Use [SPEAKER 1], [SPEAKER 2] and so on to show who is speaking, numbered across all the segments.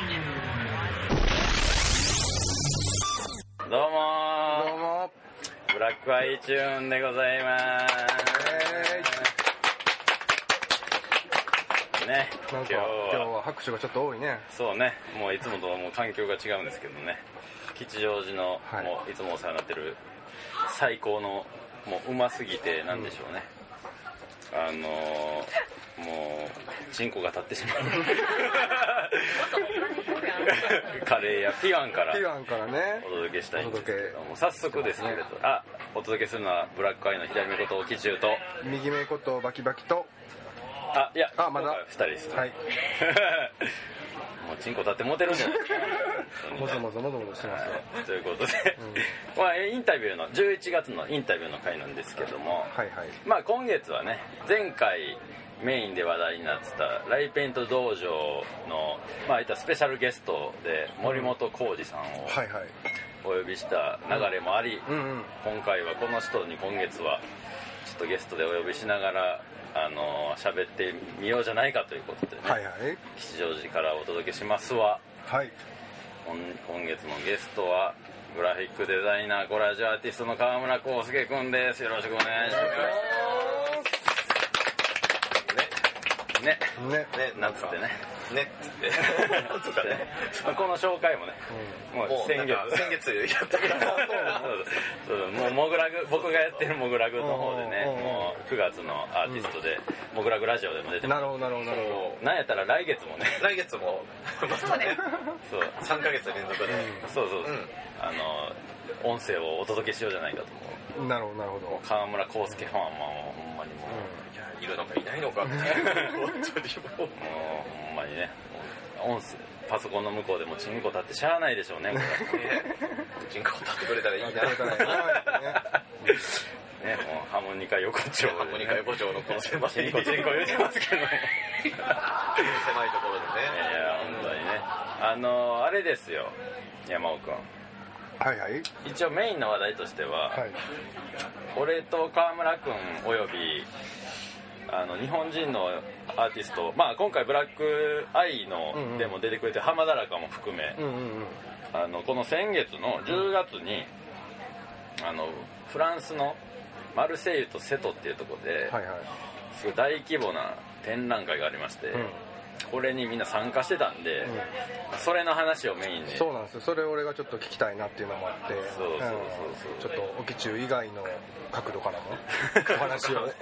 [SPEAKER 1] どうも
[SPEAKER 2] どうも
[SPEAKER 1] ブラックアイチューンでございます。ね今日は。
[SPEAKER 2] は拍手がちょっと多いね。
[SPEAKER 1] そうね。もういつもともう環境が違うんですけどね。吉祥寺の、
[SPEAKER 2] はい。
[SPEAKER 1] もういつもお世話になってる最高のもううますぎてなんでしょうね、あのー、もうチンコが立ってしまう。カレーやピワンから
[SPEAKER 2] ピワンからね。
[SPEAKER 1] お届けしたいんですけれど
[SPEAKER 2] お
[SPEAKER 1] も早速ですけれど、あお届けするのはブラックアイの左目ことキチュウと
[SPEAKER 2] 右目ことバキバキと。
[SPEAKER 1] あいや
[SPEAKER 2] あまだ？
[SPEAKER 1] 今回は2人です、
[SPEAKER 2] はい。
[SPEAKER 1] もうチンコ立ってモテるんじゃないですか
[SPEAKER 2] もぞもぞもぞもぞしてますよ。
[SPEAKER 1] はい。ということで、まあ、えインタビューの11月のインタビューの回なんですけども、
[SPEAKER 2] はいはい。
[SPEAKER 1] まあ、今月はね前回メインで話題になってたライペイント道場の、まあ、いったスペシャルゲストで森本浩二さんを
[SPEAKER 2] はいはい。
[SPEAKER 1] お呼びした流れもあり、今回はこの人に今月はちょっとゲストでお呼びしながらあの喋ってみようじゃないかということでね、
[SPEAKER 2] はいはい。
[SPEAKER 1] 吉祥寺からお届けしますわ。
[SPEAKER 2] はい。
[SPEAKER 1] 今今月のゲストはグラフィックデザイナーコラージュアーティストの川村康介くんです。よろしくお願いしますね。ね。
[SPEAKER 2] ね
[SPEAKER 1] ねなんつってね。
[SPEAKER 3] ねっつって。
[SPEAKER 1] なんつってね。この紹介もね。もう
[SPEAKER 3] もう
[SPEAKER 1] 先月。
[SPEAKER 3] 先月やったから。
[SPEAKER 1] そうそう。もうモグラグ僕がやってるモグラグの方でね
[SPEAKER 2] うんうんうん
[SPEAKER 1] もう9月のアーティストでモグラグラジオでも出てます。
[SPEAKER 2] なるほどなるほどなるほ
[SPEAKER 1] なんやったら来月もね。
[SPEAKER 3] 来月も。またね。
[SPEAKER 1] そう。
[SPEAKER 3] 3ヶ月連続で。
[SPEAKER 1] そうそうそう、
[SPEAKER 3] うん。
[SPEAKER 1] あの音声をお届けしようじゃないかと。
[SPEAKER 2] どなるほどなるほど。
[SPEAKER 1] 川村康介ファンはもうほんまにも
[SPEAKER 3] いやいるのかいないのか。みたいな本当にもう。
[SPEAKER 1] う、もうほんまにね。音声パソコンの向こうでもチンコ立ってしゃあないでしょうねこ
[SPEAKER 3] ね。人口立ってくれたらいいな。
[SPEAKER 2] やってくれたらいいな。
[SPEAKER 1] れねもうハーモニカ横丁で、ね、
[SPEAKER 3] ハーモニカ横丁のこの狭い
[SPEAKER 1] チンコチンコ言うてますけどね。
[SPEAKER 3] 狭いところで
[SPEAKER 1] い
[SPEAKER 3] ね
[SPEAKER 1] や本当にね。あのあれですよ。山尾君
[SPEAKER 2] はいはい。
[SPEAKER 1] 一応メインの話題としては、
[SPEAKER 2] はい。
[SPEAKER 1] 俺と川村君およびあの日本人のアーティスト、まあ、今回ブラックアイの
[SPEAKER 2] うんうん。
[SPEAKER 1] でも出てくれてる浜田らかも含め、
[SPEAKER 2] うんうんうん。
[SPEAKER 1] あのこの先月の10月に、あのフランスのマルセイユとセトっていうところで、
[SPEAKER 2] はいはい。
[SPEAKER 1] すごい大規模な展覧会がありまして、
[SPEAKER 2] うん
[SPEAKER 1] これにみんな参加してたんで、それの話をメインに。
[SPEAKER 2] そうなんですよ。それ俺がちょっと聞きたいなっていうのもあって。
[SPEAKER 1] そうそうそうそう
[SPEAKER 2] う。ん。ちょっとオキチュウ以外の角度からも お話を。
[SPEAKER 1] そう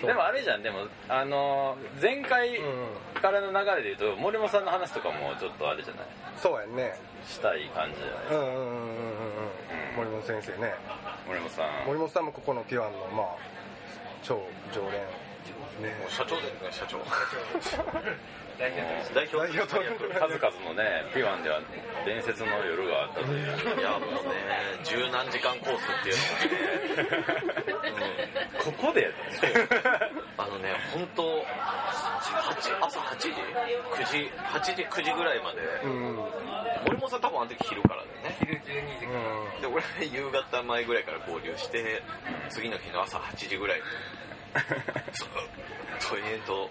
[SPEAKER 1] そうでもあれじゃん。でもあの前回
[SPEAKER 2] うん
[SPEAKER 1] からの流れで言うと森本さんの話とかもちょっとあれじゃない？
[SPEAKER 2] そうやんね。
[SPEAKER 1] したい感じじゃない？
[SPEAKER 2] うんうんうんうん。うん。森本先生ね。
[SPEAKER 1] 森本さん。
[SPEAKER 2] 森本さんもここのピュアンのまあ超常連ね。
[SPEAKER 3] もう社長ですね社長。
[SPEAKER 1] 代
[SPEAKER 3] 代表。
[SPEAKER 2] 代表
[SPEAKER 1] 数々のねピワンでは伝説の夜があったという。
[SPEAKER 3] いやもうね十何時間コースっていうのがね。
[SPEAKER 1] ここで
[SPEAKER 3] あのね本当8朝8時？9時8時9時ぐらいまで。
[SPEAKER 2] うん。うん
[SPEAKER 3] 森本さん多分あの時昼からでね。
[SPEAKER 4] 昼12時間
[SPEAKER 3] で俺夕方前ぐらいから合流して次の日の朝8時ぐらい。にずっと延々と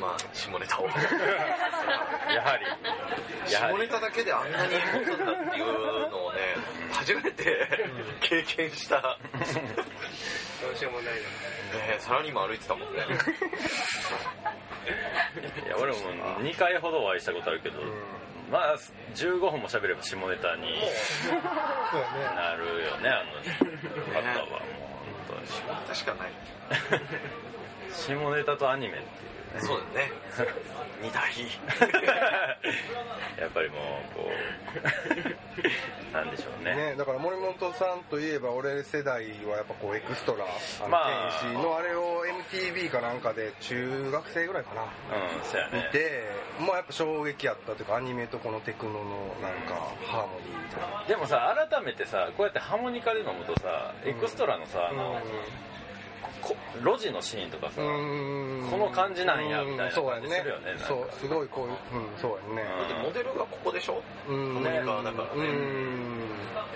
[SPEAKER 3] まあ下ネタを。
[SPEAKER 1] やはり。やはり。
[SPEAKER 3] 下ネタだけであんなに持つんだっていうのをね初めて経験した、
[SPEAKER 4] どうしようもないの
[SPEAKER 3] ね、サラリーマン歩いてたもんね。
[SPEAKER 1] いや俺も2回ほどお会いしたことあるけど、まあ15分も喋れば下ネタになるよねあの方はもう下ネタ
[SPEAKER 3] しかない
[SPEAKER 1] 下ネタとアニメって
[SPEAKER 3] そうだね。二大
[SPEAKER 1] やっぱりもうこうなんでしょうね。
[SPEAKER 2] ね、だから森本さんといえば俺世代はやっぱこうエクストラあの、
[SPEAKER 1] まあ。
[SPEAKER 2] 天使のあれを MTV かなんかで中学生ぐらいかな。
[SPEAKER 1] うんそうやね。
[SPEAKER 2] 見てまあやっぱ衝撃やったというかアニメとこのテクノのなんかハーモニーみたいな
[SPEAKER 1] でもさ改めてさこうやってハーモニカで飲むとさエクストラのさ、あのこ路地のシーンとかさ、
[SPEAKER 2] うん。
[SPEAKER 1] この感じなんやみたいな
[SPEAKER 2] そうやね
[SPEAKER 1] 感じするよね
[SPEAKER 2] そうすごいこういううんそうやね。
[SPEAKER 3] だってモデルがここでしょ？
[SPEAKER 2] うん。
[SPEAKER 3] アメリカだから
[SPEAKER 2] う
[SPEAKER 3] ね
[SPEAKER 2] ん。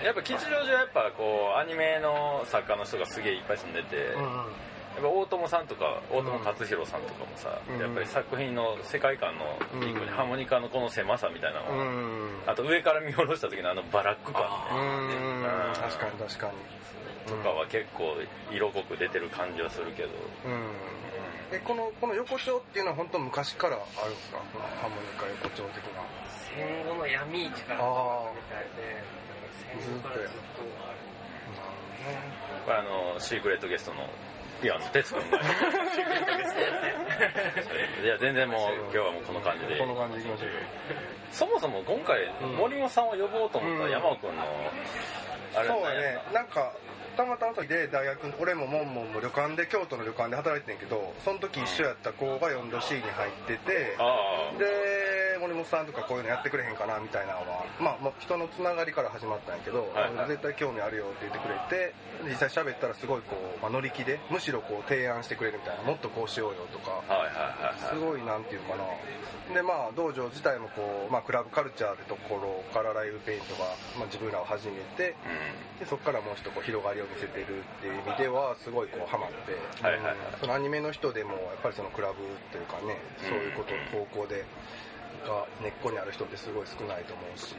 [SPEAKER 1] やっぱ吉祥寺はやっぱこうアニメの作家の人がすげえいっぱい住んでて、やっぱ大友さんとか大友克洋さんとかもさ、
[SPEAKER 2] うん。
[SPEAKER 1] やっぱり作品の世界観のピークに
[SPEAKER 2] うん
[SPEAKER 1] ハーモニカのこの狭さみたいなの。
[SPEAKER 2] う
[SPEAKER 1] を、
[SPEAKER 2] ん。
[SPEAKER 1] あと上から見下ろした時のあのバラック感
[SPEAKER 2] う
[SPEAKER 1] ね
[SPEAKER 2] ん。確かに確かに。
[SPEAKER 1] とかは結構色濃く出てる感じはするけど、
[SPEAKER 2] うん。えこのこの横丁っていうのは本当昔からあるんですか？このハーモニカ横丁的な。
[SPEAKER 4] 戦後の闇市からみたいで戦後からずっとある。
[SPEAKER 1] これあのシークレットゲストのピアノ哲君がシークレットゲストいや全然もう今日はもうこの感じで。
[SPEAKER 2] この感じでいきましょう
[SPEAKER 1] そもそも今回
[SPEAKER 2] うん。
[SPEAKER 1] 森本さんを呼ぼうと思った
[SPEAKER 2] うん
[SPEAKER 1] 山尾君のあれ
[SPEAKER 2] そうねなんかたまたま時で大学俺もモンモンも旅館で京都の旅館で働いてんけどその時一緒やった子が4度 C に入ってて
[SPEAKER 1] あ
[SPEAKER 2] で森本さんとかこういうのやってくれへんかなみたいなのはまあもう人のつながりから始まったんやけど、
[SPEAKER 1] はいはい。
[SPEAKER 2] 絶対興味あるよって言ってくれて実際喋ったらすごいこう、まあ、乗り気でむしろこう提案してくれるみたいなもっとこうしようよとか
[SPEAKER 1] あはいはいはいはい。
[SPEAKER 2] すごいなんていうかな。でまあ道場自体もこう、まあ、クラブカルチャーってところからライブペイントが、まあ、自分らを始めてでそこからもう一度こう広がりを見せてるっていう意味ではすごいこうハマって、
[SPEAKER 1] はいはいはい。
[SPEAKER 2] そのアニメの人でもやっぱりそのクラブというかねそういうこと
[SPEAKER 1] うん
[SPEAKER 2] 方向でが根っこにある人ってすごい少ないと思うし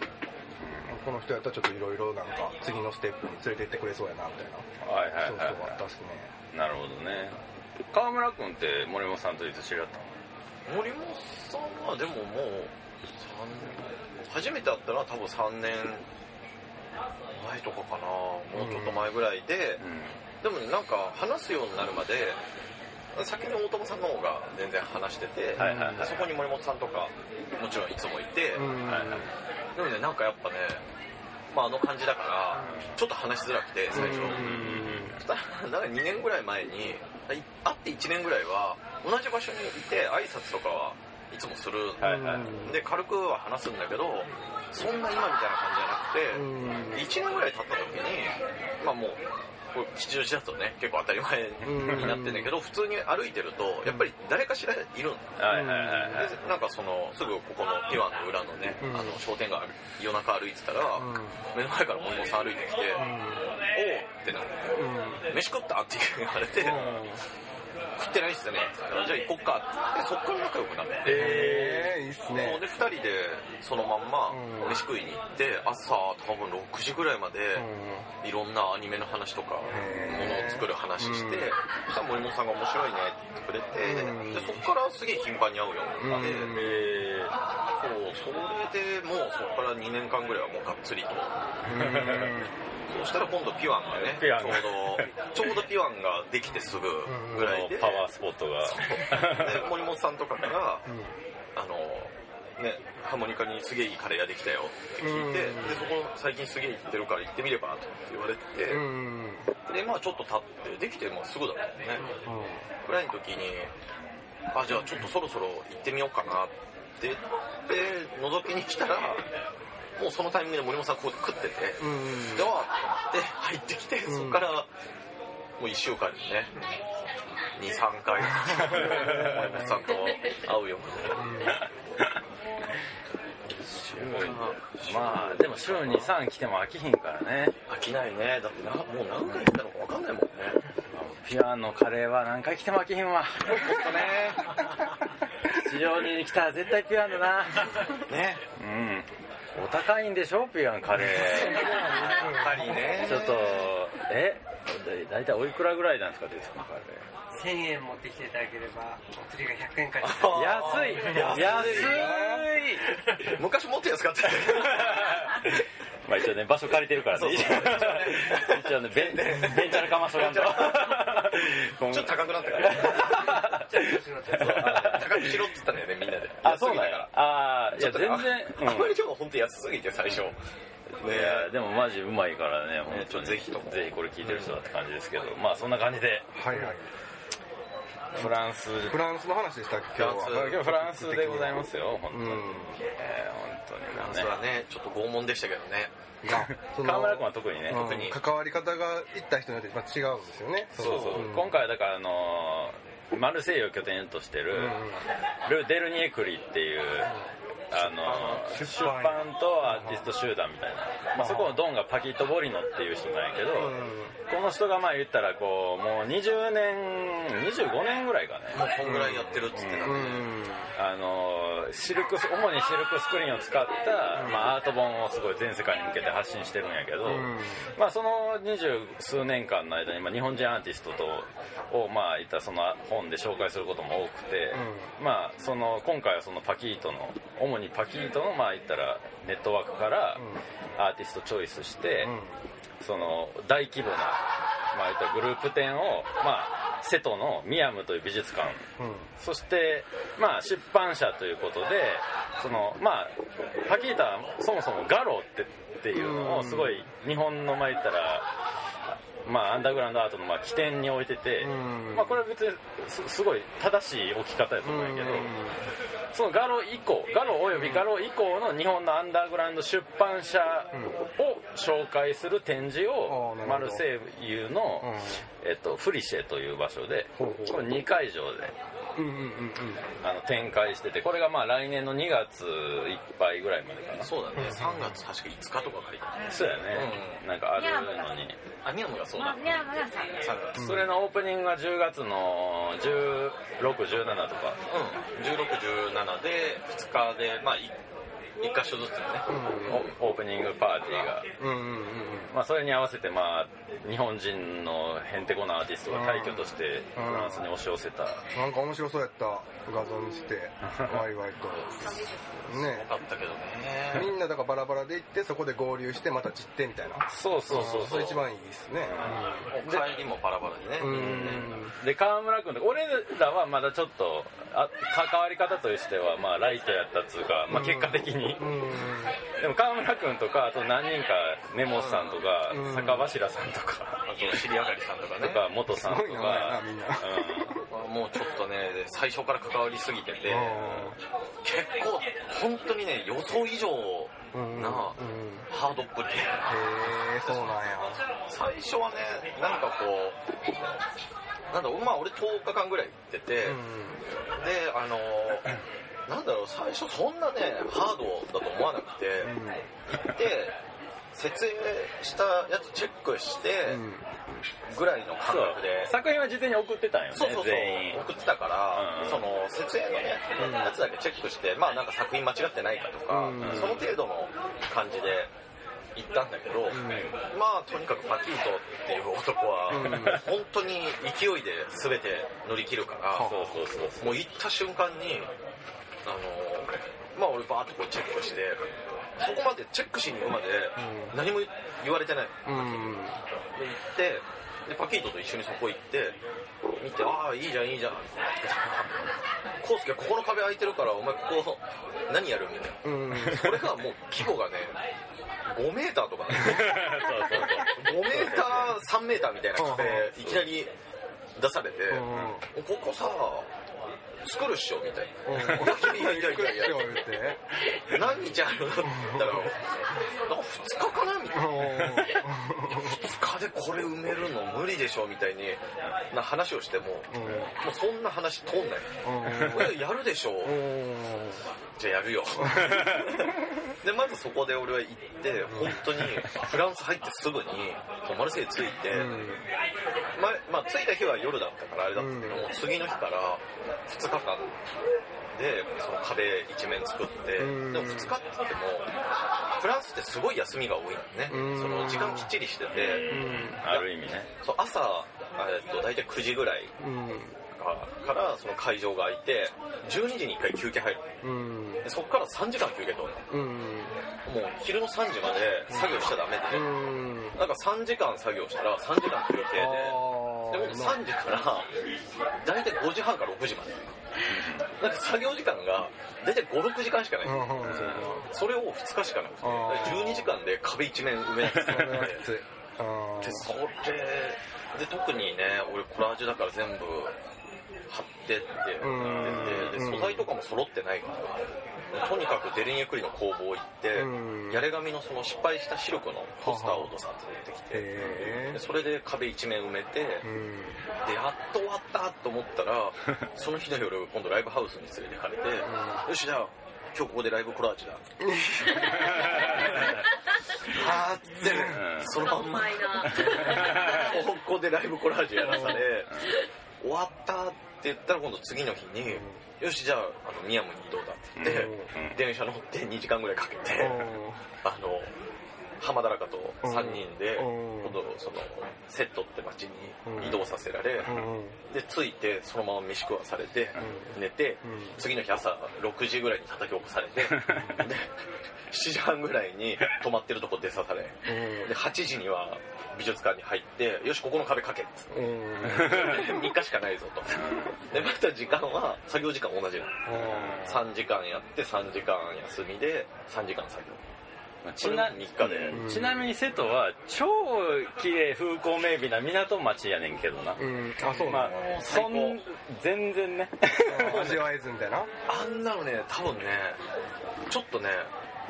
[SPEAKER 2] この人やったらちょっといろいろなんか次のステップに連れてってくれそうやなみたいな。
[SPEAKER 1] はいはい
[SPEAKER 2] そう
[SPEAKER 1] はい。
[SPEAKER 2] そうあったっすね。
[SPEAKER 1] なるほどね。川村君って森本さんといつ知り合ったの？
[SPEAKER 3] 森本さんはでももう三初めて会ったのは多分3年前とかかな。もうちょっと前ぐらいで、でもなんか話すようになるまで先に大友さんの方が全然話してて、
[SPEAKER 1] はいはいはい。
[SPEAKER 3] そこに森本さんとかもちろんいつもいて、
[SPEAKER 2] うん。
[SPEAKER 1] はい。はい
[SPEAKER 3] でもねなんかやっぱね、まあ、あの感じだからちょっと話しづらくて最初、
[SPEAKER 2] うん
[SPEAKER 3] そしたらなんか2年ぐらい前にい会って1年ぐらいは同じ場所にいて挨拶とかはいつもする、
[SPEAKER 1] はいはい。
[SPEAKER 3] で軽くは話すんだけどそんな今みたいな感じじゃなくて、1年ぐらい経った時にまあもうこれ吉祥寺だとね結構当たり前になってんだけど普通に歩いてるとやっぱり誰かしらいるの。
[SPEAKER 1] はいはいはいはい。
[SPEAKER 3] でなんかそのすぐここのピュアの裏のね、
[SPEAKER 2] うん。
[SPEAKER 3] あの商店街夜中歩いてたら、目の前から森本さん歩いてきて「おお!」ってなって「飯食った?」って言われて「食ってないっすね」って言ったら「じゃあ行こっか」ってそっから仲良くなって。
[SPEAKER 2] えー、いいっすね。
[SPEAKER 3] で2人でそのまんま
[SPEAKER 2] うん。
[SPEAKER 3] 飯食いに行って朝多分6時ぐらいまでいろんなアニメの話とかものを作る話して
[SPEAKER 2] うん。
[SPEAKER 3] そしたら森本さんが面白いねって言ってくれて
[SPEAKER 2] うん。
[SPEAKER 3] でそこからすげえ頻繁に会うようになってそうそれでもうそこから2年間ぐらいはもうがっつりとそしたら今度ピュアンがねちょうどちょうどピュアンができてすぐぐらいで。
[SPEAKER 1] パワースポットが。
[SPEAKER 3] で森本さんとかからあのねハーモニカにすげえいいカレー屋できたよって聞いて、
[SPEAKER 2] うん。
[SPEAKER 3] でそこ最近すげえ行ってるから行ってみればって言われてて、
[SPEAKER 2] うん
[SPEAKER 3] でまあちょっと経ってできてもうすぐだったよねぐらいの時にあじゃあちょっとそろそろ行ってみようかなって言って覗きに来たらもうそのタイミングで森本さんこう食ってて、
[SPEAKER 2] うん
[SPEAKER 3] でわーって入ってきて、
[SPEAKER 2] ん。
[SPEAKER 3] そこからもう1週間にね23回森本さんと会うようにな
[SPEAKER 1] まあでも週23来ても飽きひんからね。
[SPEAKER 3] 飽きないね。だってなもう何回来たのか分かんないもんね。
[SPEAKER 1] ピュアのカレーは何回来ても飽きひんわ。
[SPEAKER 3] ほんとね。
[SPEAKER 1] 地上に来たら絶対ピュアだ。な
[SPEAKER 3] ね。
[SPEAKER 1] うんお高いんでしょピュアンカレ
[SPEAKER 3] やっぱりね。
[SPEAKER 1] ーちょっとえだいたいおいくらぐらいなんですかデスカカレ
[SPEAKER 4] 1000円持ってきていただければお釣りが100円返って
[SPEAKER 1] ー安い。安い。
[SPEAKER 3] 昔もっと安かった。よ
[SPEAKER 1] まあ一応ね場所借りてるからね。一応ねベンベンチャーかましとかんと。
[SPEAKER 3] ちょっと高くなったから
[SPEAKER 4] じゃあ調子乗っちゃった
[SPEAKER 3] 高くしろっつったんだよねみんなで。
[SPEAKER 1] あそうなんや。
[SPEAKER 3] 安すぎたから。
[SPEAKER 1] ああいや全然。
[SPEAKER 3] ああまり今日本当安すぎて最初。ね
[SPEAKER 1] いやでもマジうまいからね本当
[SPEAKER 3] ちょっ
[SPEAKER 1] に
[SPEAKER 3] とぜひとも。
[SPEAKER 1] ぜひこれ聞いてる人だって感じですけどまあそんな感じで。
[SPEAKER 2] はいはい。
[SPEAKER 1] フランス。
[SPEAKER 2] フランスの話でしたっけ？今日は
[SPEAKER 1] 今日フランスでございますよ本当に、
[SPEAKER 2] うん。
[SPEAKER 1] えー本当に。
[SPEAKER 3] フランスはねちょっと拷問でしたけどね。
[SPEAKER 2] がその
[SPEAKER 1] 川村君は特にね、
[SPEAKER 2] うん
[SPEAKER 3] 特に。
[SPEAKER 2] 関わり方が行った人によってまあ違うんですよね。
[SPEAKER 1] そうそう、
[SPEAKER 2] ん。
[SPEAKER 1] 今回はだからあのーマルセイユを拠点としてる、
[SPEAKER 2] うん
[SPEAKER 1] ル・デルニエクリっていうあの
[SPEAKER 2] 出
[SPEAKER 1] 出
[SPEAKER 2] 版
[SPEAKER 1] 版とアーティスト集団みたいな、まあ、そこのドンがパキット・ボリノっていう人なんやけど、この人がまあ言ったらこうもう20年25年ぐらいかね。
[SPEAKER 3] もうそんぐらいやってるっつってた。
[SPEAKER 2] ん。
[SPEAKER 1] あのシルクス主にシルクスクリーンを使った、まあ、アート本をすごい全世界に向けて発信してるんやけど、
[SPEAKER 2] うん。
[SPEAKER 1] まあ、その二十数年間の間に、まあ、日本人アーティストとをまあ言ったらその本で紹介することも多くて、まあ、その今回はそのパキートの主にパキートのまあ言ったらネットワークからアーティストチョイスして、その大規模な、まあ、グループ展を、まあ、瀬戸のミヤムという美術館。
[SPEAKER 2] うん。
[SPEAKER 1] そして、まあ、出版社ということでその、まあ、パキータはそもそもガロってっていうのをすごい日本のまあ言ったら、まあ、アンダーグラウンドアートのまあ起点に置いてて、
[SPEAKER 2] うん。
[SPEAKER 1] まあ、これは別にすすごい正しい置き方やと思うんやけど、そのガロ以降ガロおよびガロ以降の日本のアンダーグラウンド出版社を紹介する展示をマルセイユの、えっと、フリシェという場所でこれ2会場であの展開しててこれがまあ来年の2月いっぱいぐらいまでかな。
[SPEAKER 3] そうだね。3月確か5日とか書いてある
[SPEAKER 1] そうやね、なんかあるのに。
[SPEAKER 3] アニアムがそうだ
[SPEAKER 5] ニャームが3
[SPEAKER 3] 3月
[SPEAKER 1] それのオープニングが10月の1617とか。
[SPEAKER 3] うん。1617で2日でまあ1箇所ずつね
[SPEAKER 1] おオープニングパーティーが。
[SPEAKER 2] うんうんうんうん。
[SPEAKER 1] まあ、それに合わせて、まあ、日本人のへんてこなアーティストが大挙としてフランスに押し寄せた、
[SPEAKER 2] なんか面白そうやった画像見せて ワイワイと。ね。
[SPEAKER 3] よかったけど
[SPEAKER 2] なだからバラバラで行ってそこで合流してまた散ってみたいな。
[SPEAKER 1] そうそうそうそう。
[SPEAKER 2] れ一番いいですね。
[SPEAKER 3] 帰りもバラバラでね。
[SPEAKER 2] うん。
[SPEAKER 1] で川村君と俺らはまだちょっとあ関わり方としてはまあライトやったっつうか、まあ、結果的に、
[SPEAKER 2] うん。
[SPEAKER 1] でも川村君とかあと何人か根本さんとか、
[SPEAKER 2] うん。
[SPEAKER 1] 坂柱さんとか、
[SPEAKER 3] あと尻上がりさんとかね。
[SPEAKER 1] とか元さんとか。
[SPEAKER 2] みんな。
[SPEAKER 3] もうちょっとね最初から関わりすぎてて結構本当にね予想以上
[SPEAKER 2] うんうん
[SPEAKER 3] な
[SPEAKER 2] うん
[SPEAKER 3] ハードっぷり。で
[SPEAKER 2] へえそうなんや。
[SPEAKER 3] 最初はねなんかこうなんだろうまあ俺10日間ぐらい行ってて、であのなんだろう最初そんなねハードだと思わなくて、行って設営したやつチェックしてぐらいの感覚で、
[SPEAKER 1] 作品は事前に送ってたんよね
[SPEAKER 3] そうそうそう。
[SPEAKER 1] 全員。
[SPEAKER 3] 送ってたから、
[SPEAKER 1] うん。
[SPEAKER 3] その設営のね、やつだけチェックしてまあなんか作品間違ってないかとか、
[SPEAKER 2] うん。
[SPEAKER 3] その程度の感じで行ったんだけど、まあとにかくパキートっていう男は、
[SPEAKER 2] うん。
[SPEAKER 3] 本当に勢いで全て乗り切るから、
[SPEAKER 1] そうそうそうそう。
[SPEAKER 3] もう行った瞬間にあのまあ俺バーッとこうチェックしてそこまでチェックしに行くまで何も言われてない。
[SPEAKER 2] うん。
[SPEAKER 3] で行ってでパキートと一緒にそこ行って見てああいいじゃんいいじゃん。コウスケここの壁開いてるからお前ここ何やるみたい
[SPEAKER 2] うん。
[SPEAKER 3] なそれがもう規模がね5メーターとか。ね
[SPEAKER 1] そうそう。
[SPEAKER 3] 5メーター3メーターみたいな壁いきなり出されてここさ作るっしょみたいな。いやいやいやいやいや
[SPEAKER 2] 言って。
[SPEAKER 3] 何日あるのって言ったら、なんか2日かなみたいな。2日でこれ埋めるの無理でしょみたいにな話をしても、もうそんな話通んない。えやるでしょじゃあやるよ。で、まずそこで俺は行って、本当にフランス入ってすぐに、マルセイユ着いて、ままあ、着いた日は夜だったからあれだったけども、次の日から2日間でその壁一面作って、で
[SPEAKER 2] うん。
[SPEAKER 3] も2日って言ってもフランスってすごい休みが多いんだね、
[SPEAKER 2] うん。
[SPEAKER 3] その時間きっちりしてて、
[SPEAKER 1] ある意味ね。
[SPEAKER 3] そう朝、えっと大体9時ぐらいからその会場が開いて12時に1回休憩入る。でそこから3時間休憩とるもう昼の3時まで作業しちゃダメで、なんか3時間作業したら3時間休憩で。でも3時から大体5時半から6時まで。なんか作業時間が大体56時間しかない。それを2日しかなくて。12時間で壁一面埋めなくてでそれで特にね俺コラージュだから全部貼ってってでで素材とかも揃ってないからとにかくデリニュクリの工房行ってやれ紙のその失敗したシルクのポスターをドサッと出てきてでそれで壁一面埋めてでやっと終わったと思ったらその日の夜今度ライブハウスに連れてかれてよしじゃあ今日ここでライブコラージュだ。あーって、
[SPEAKER 1] うん。
[SPEAKER 3] そのまんま。ここでライブコラージュやらされ終わったって言ったら今度次の日に、よしじゃああの宮山に移動だって言って、
[SPEAKER 1] うん。
[SPEAKER 3] 電車乗って2時間ぐらいかけて、あの浜田中と3人で、
[SPEAKER 2] うん。
[SPEAKER 3] 今度そのセットって街に移動させられ、で着いてそのまま飯食わされて、寝て、次の日朝6時ぐらいに叩き起こされて で7時半ぐらいに泊まってるとこ出さされで8時には美術館に入ってよしここの壁かけっつって。3日しかないぞと。でまた時間は作業時間同じなの。3時間やって3時間休みで3時間作業
[SPEAKER 1] ちな
[SPEAKER 3] 3日で、
[SPEAKER 2] うん。
[SPEAKER 1] ちなみに瀬戸は超綺麗風光明媚な港町やねんけどな、
[SPEAKER 2] うん。あそう
[SPEAKER 1] まあ
[SPEAKER 2] な
[SPEAKER 1] そ
[SPEAKER 3] 最高。
[SPEAKER 1] ん全然ね。
[SPEAKER 2] の味わえずみたいな。
[SPEAKER 3] あんなのね多分ねちょっとね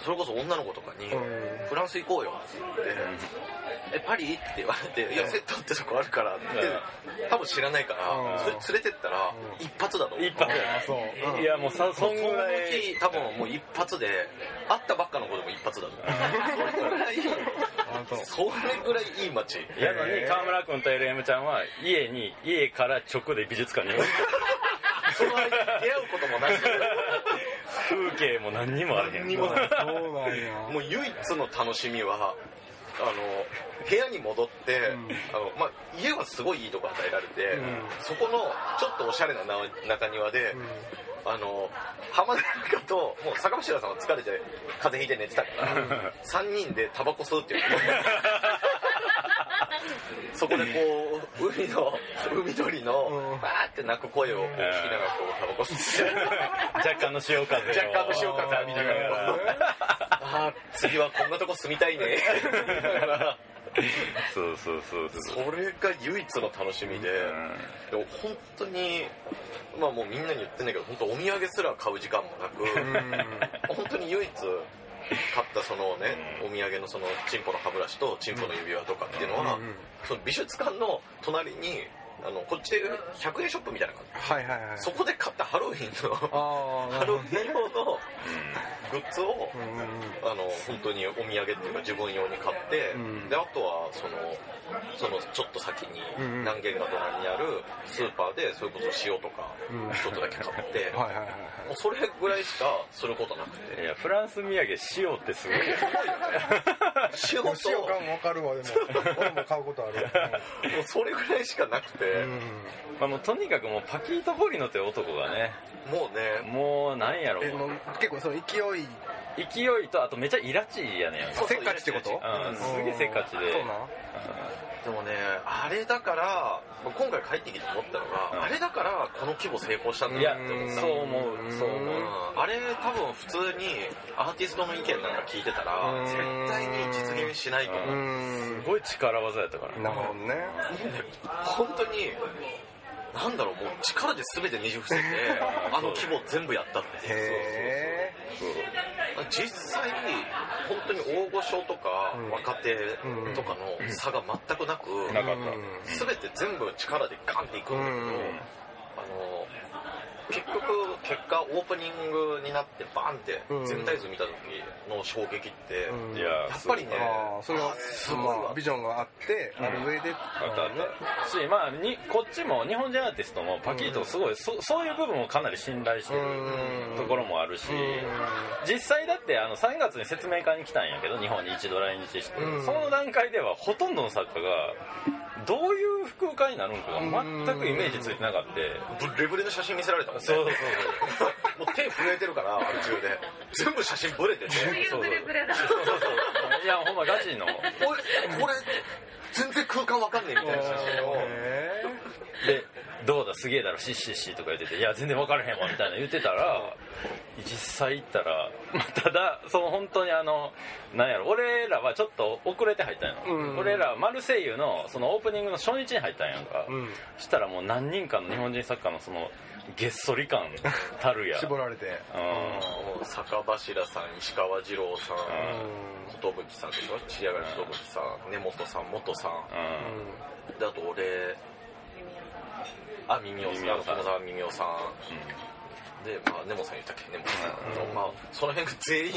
[SPEAKER 3] それこそ女の子とかに
[SPEAKER 2] うん「
[SPEAKER 3] フランス行こうよ」って言って「えパリ?」って言われて「いやセットってとこあるから」って多分知らないから
[SPEAKER 2] うん。
[SPEAKER 3] それ連れてったら
[SPEAKER 2] うん。
[SPEAKER 3] 一発だと思う。
[SPEAKER 1] 一発
[SPEAKER 2] あそう。
[SPEAKER 1] いやもうさそんぐら
[SPEAKER 3] その
[SPEAKER 1] い
[SPEAKER 3] 日多分もう一発で会ったばっかの子でも一発だと思う。それぐらい
[SPEAKER 2] あ そ
[SPEAKER 3] れぐらいいい街。
[SPEAKER 1] やのに川村君と LM ちゃんは家に家から直で美術館に
[SPEAKER 3] その間に出会うこともなく
[SPEAKER 1] 風景も何にもあれへん
[SPEAKER 3] 何にもない。
[SPEAKER 2] そう
[SPEAKER 3] 唯一の楽しみはあの部屋に戻って、
[SPEAKER 2] ん。
[SPEAKER 3] あのまあ、家はすごいいいとこ与えられて、
[SPEAKER 2] うん。
[SPEAKER 3] そこのちょっとおしゃれなな中庭で、あの浜田中ともう坂柱さんは疲れて風邪ひいて寝てたから、3人でタバコ吸うっていうそこでこう海の海鳥の
[SPEAKER 2] うん。
[SPEAKER 3] バーって鳴く声をこう聞きながらこうタバコ吸って。
[SPEAKER 1] 若干の潮風を。
[SPEAKER 3] 若干の潮風浴びながらああ次はこんなとこ住みたいね。
[SPEAKER 1] そうそうそうそう。
[SPEAKER 3] それが唯一の楽しみで、でも本当にまあもうみんなに言ってんだけど本当お土産すら買う時間もなく、本当に唯一買ったそのねお土産のそのチンポの歯ブラシとチンポの指輪とかっていうのは、その美術館の隣にあのこっちで100円ショップみたいな感じ。
[SPEAKER 2] はいはいはい。
[SPEAKER 3] そこで買ったハロウィンの
[SPEAKER 2] ああ
[SPEAKER 3] ハロウィン用のグッズをあの本当にお土産っていうか自分用に買って、
[SPEAKER 2] うん。
[SPEAKER 3] であとはそのそのちょっと先に
[SPEAKER 2] うんうん。
[SPEAKER 3] 南限が隣にあるスーパーでそれこそ塩とか
[SPEAKER 2] うん。
[SPEAKER 3] 一つだけ買って、
[SPEAKER 2] はいはいはい
[SPEAKER 3] もうそれぐらいしかすることなくて。
[SPEAKER 1] いやフランス土産塩ってすごいよ
[SPEAKER 3] 塩と
[SPEAKER 2] 塩感もわかるわでも。俺も買うことある。
[SPEAKER 3] もうそれぐらいしかなくて、
[SPEAKER 2] うん
[SPEAKER 1] まあもうとにかくもうパキート・ボリノという男がね
[SPEAKER 3] もうね。
[SPEAKER 1] もうなんやろ。
[SPEAKER 2] う結構その勢い。
[SPEAKER 1] 勢いとあとめっちゃイラチやねん。
[SPEAKER 2] せっかちってこと？
[SPEAKER 1] うん。すげえせっかちで。
[SPEAKER 2] そうなん
[SPEAKER 3] でもねあれだから今回帰ってきて思ったのが、
[SPEAKER 1] うん。
[SPEAKER 3] あれだからこの規模成功したんだなって思った。
[SPEAKER 1] そう思うそう思う。
[SPEAKER 3] うん。あれ多分普通にアーティストの意見なんか聞いてたら
[SPEAKER 2] うん。
[SPEAKER 3] 絶対に実現しないと思う、
[SPEAKER 2] うん。
[SPEAKER 1] すごい力技やったから。
[SPEAKER 2] なるほどね。
[SPEAKER 3] 本当になんだろうもう力で全てねじ伏せて あの規模全部やったって。いう
[SPEAKER 2] へ
[SPEAKER 3] 実際本当に大御所とか
[SPEAKER 2] うん
[SPEAKER 3] 若手とかの差が全くなく、全て全部力でガンっていくんだけど、
[SPEAKER 2] うん。
[SPEAKER 3] あの結局結果オープニングになってバーンって
[SPEAKER 2] うん。
[SPEAKER 3] 全体図見た時の衝撃って、
[SPEAKER 2] うん。
[SPEAKER 1] いや
[SPEAKER 3] やっぱりね
[SPEAKER 2] ああそれは
[SPEAKER 3] あすごいわ。
[SPEAKER 2] まあビジョンがあってある上で
[SPEAKER 1] あったあった。しまあにこっちも日本人アーティストもパキートをすごいそそういう部分をかなり信頼してる
[SPEAKER 2] うん。
[SPEAKER 1] ところもあるし
[SPEAKER 2] う
[SPEAKER 1] 実際だってあの3月に説明会に来たんやけど日本に一度来日して。
[SPEAKER 2] うん。
[SPEAKER 1] その段階ではほとんどの作家がどういう福岡になるんかが全くイメージついてなかった
[SPEAKER 3] ブレブレの写真見せられたもんね
[SPEAKER 1] そうそう
[SPEAKER 3] もう手震えてるから途中で。全部写真ブレてて。
[SPEAKER 5] そういうブレブレだ。
[SPEAKER 1] そうそうそう。いやほんまガチの。
[SPEAKER 3] これこれ全然空間わかんねえみたいな写真を
[SPEAKER 2] へ
[SPEAKER 1] で「どうだすげえだろシッシッシ」とか言ってて「いや全然分からへんわ」みたいな言ってたら実際行ったら、まあ、ただその本当にあのなんやろ俺らはちょっと遅れて入ったんやの、
[SPEAKER 2] うん。
[SPEAKER 1] 俺らマルセイユのそのオープニングの初日に入ったんやんか、
[SPEAKER 2] えうん。
[SPEAKER 1] そしたらもう何人かの日本人作家のそのげっそり感 たるや。
[SPEAKER 2] 絞られて。
[SPEAKER 1] うん。
[SPEAKER 3] もう坂柱さん石川二郎さん
[SPEAKER 2] う
[SPEAKER 3] 寿さんでしょ？千上がり寿さん根本さん元さん。
[SPEAKER 1] うん。
[SPEAKER 3] であと俺あ耳をさん。
[SPEAKER 1] 耳をさん。
[SPEAKER 3] 友沢耳をさんで、まあ、根本さん言ったっけ？根本さん。の、まあ、その辺が全員、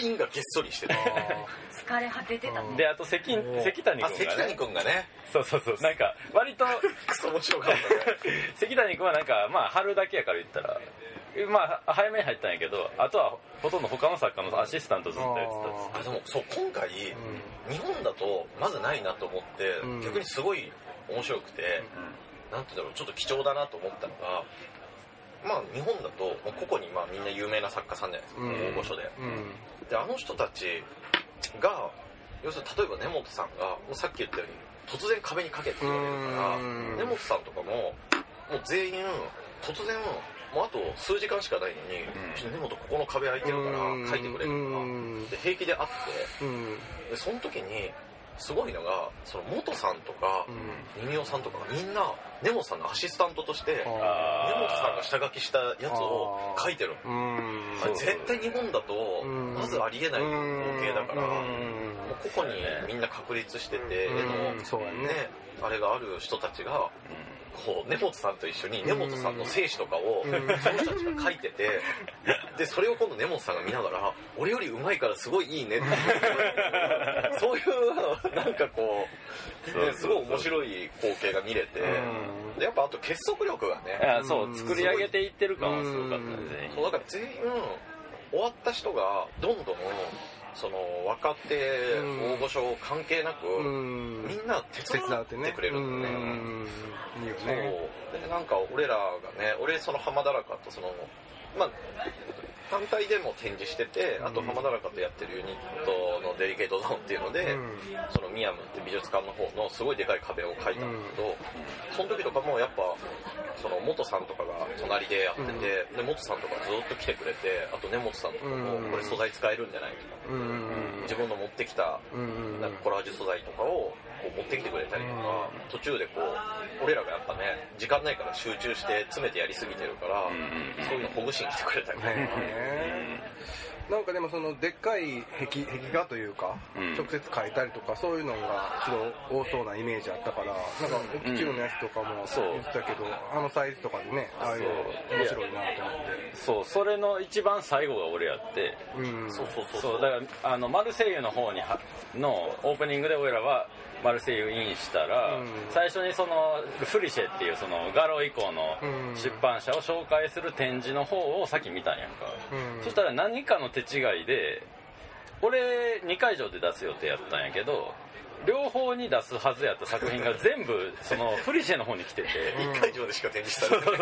[SPEAKER 3] 全員がげっそりしてて。
[SPEAKER 5] 疲れ果ててた。
[SPEAKER 2] うん。
[SPEAKER 1] であと関関谷
[SPEAKER 3] あ関谷
[SPEAKER 1] 君がね。
[SPEAKER 3] 君がね。
[SPEAKER 1] そうそうそう。なんか割と
[SPEAKER 3] クソ面白かったね。
[SPEAKER 1] 関谷君はなんかまあ春だけやから言ったらまあ早めに入ったんやけどあとはほとんど他の作家のアシスタントずっとやってた。んです
[SPEAKER 3] あでもそう今回、日本だとまずないなと思って、
[SPEAKER 2] うん。
[SPEAKER 3] 逆にすごい面白くて、なんて言うんだろうちょっと貴重だなと思ったのがまあ日本だともう個々にまあみんな有名な作家さんじゃないですか、
[SPEAKER 2] うん。
[SPEAKER 3] 大御所で。
[SPEAKER 2] うん。
[SPEAKER 3] であの人たちが要するに例えば根本さんがもうさっき言ったように突然壁にかけて言われるから
[SPEAKER 2] うん。
[SPEAKER 3] 根本さんとかももう全員突然もうあと数時間しかないのに
[SPEAKER 1] うん「
[SPEAKER 3] ちょっと根本ここの壁空いてるから書いてくれ」と
[SPEAKER 2] うん。
[SPEAKER 3] かで平気で会って
[SPEAKER 2] うん。
[SPEAKER 3] でその時にすごいのがその元さんとか
[SPEAKER 2] うん。
[SPEAKER 3] さんとかがみんな根本さんのアシスタントとして根
[SPEAKER 1] あ
[SPEAKER 3] 本さんが下書きしたやつを書いてるあ絶対日本だと
[SPEAKER 2] うん。
[SPEAKER 3] まずありえない光景だから
[SPEAKER 2] うん。
[SPEAKER 3] もう個々にみんな確立してて絵
[SPEAKER 2] うん。
[SPEAKER 3] の
[SPEAKER 2] ね。
[SPEAKER 3] あれがある人たちがこう根本さんと一緒に根本さんの生死とかを
[SPEAKER 2] うん。
[SPEAKER 3] その人たちが書いててでそれを今度根本さんが見ながら「俺より上手いからすごいいいね」って。そういうなんかこう、ね、すごい面白い光景が見れて
[SPEAKER 2] うん。
[SPEAKER 3] でやっぱあと結束力がね
[SPEAKER 1] そう作り上げていってる感はすごかったね。全員
[SPEAKER 3] そうだから全員終わった人がどんどんその若手
[SPEAKER 2] うん。
[SPEAKER 3] 大御所関係なく、
[SPEAKER 2] うん。
[SPEAKER 3] みんな手伝ってくれるんだよねそう。
[SPEAKER 2] ね
[SPEAKER 3] でなんか俺らがね俺その浜田らかとそのまあ単体でも展示しててあと浜田らかとやってるユニットのデリケートゾーンっていうので、
[SPEAKER 2] うん。
[SPEAKER 3] そのミヤムって美術館の方のすごいでかい壁を描いたんだけど、その時とかもやっぱその元さんとかが隣でやってて、で元さんとかずっと来てくれてあと根本さんとかも
[SPEAKER 2] うん。
[SPEAKER 3] これ素材使えるんじゃないとか、
[SPEAKER 2] うん。
[SPEAKER 3] 自分の持ってきた
[SPEAKER 2] うん。
[SPEAKER 3] なんかコラージュ素材とかをこう持ってきてくれたりとか、途中でこう俺らがやっぱね時間ないから集中して詰めてやりすぎてるから、そういうのほぐしに来てくれたりとか、
[SPEAKER 2] ねなんかでもそのでっかい壁壁画というか、
[SPEAKER 1] うん。
[SPEAKER 2] 直接描いたりとかそういうのがすごい多そうなイメージあったからなんか
[SPEAKER 1] うん
[SPEAKER 2] 大きいのやつとかも
[SPEAKER 1] そう。
[SPEAKER 2] 言ってたけど、あのサイズとかでねああいう面白いなと思って。
[SPEAKER 1] そう。それの一番最後が俺やって。
[SPEAKER 2] うん。
[SPEAKER 3] そうそうそう
[SPEAKER 1] そう。だからあのマルセイユの方にはのオープニングで俺らはマルセイユインしたら、
[SPEAKER 2] うん。
[SPEAKER 1] 最初にそのフリシェっていうそのガロ以降の
[SPEAKER 2] うん
[SPEAKER 1] 出版社を紹介する展示の方を先見たんやんか、
[SPEAKER 2] うん。
[SPEAKER 1] そしたら何かの手違いで俺2会場で出す予定やったんやけど両方に出すはずやった作品が全部そのフリシェの方に来てて、
[SPEAKER 3] 1会場でしか展示されてない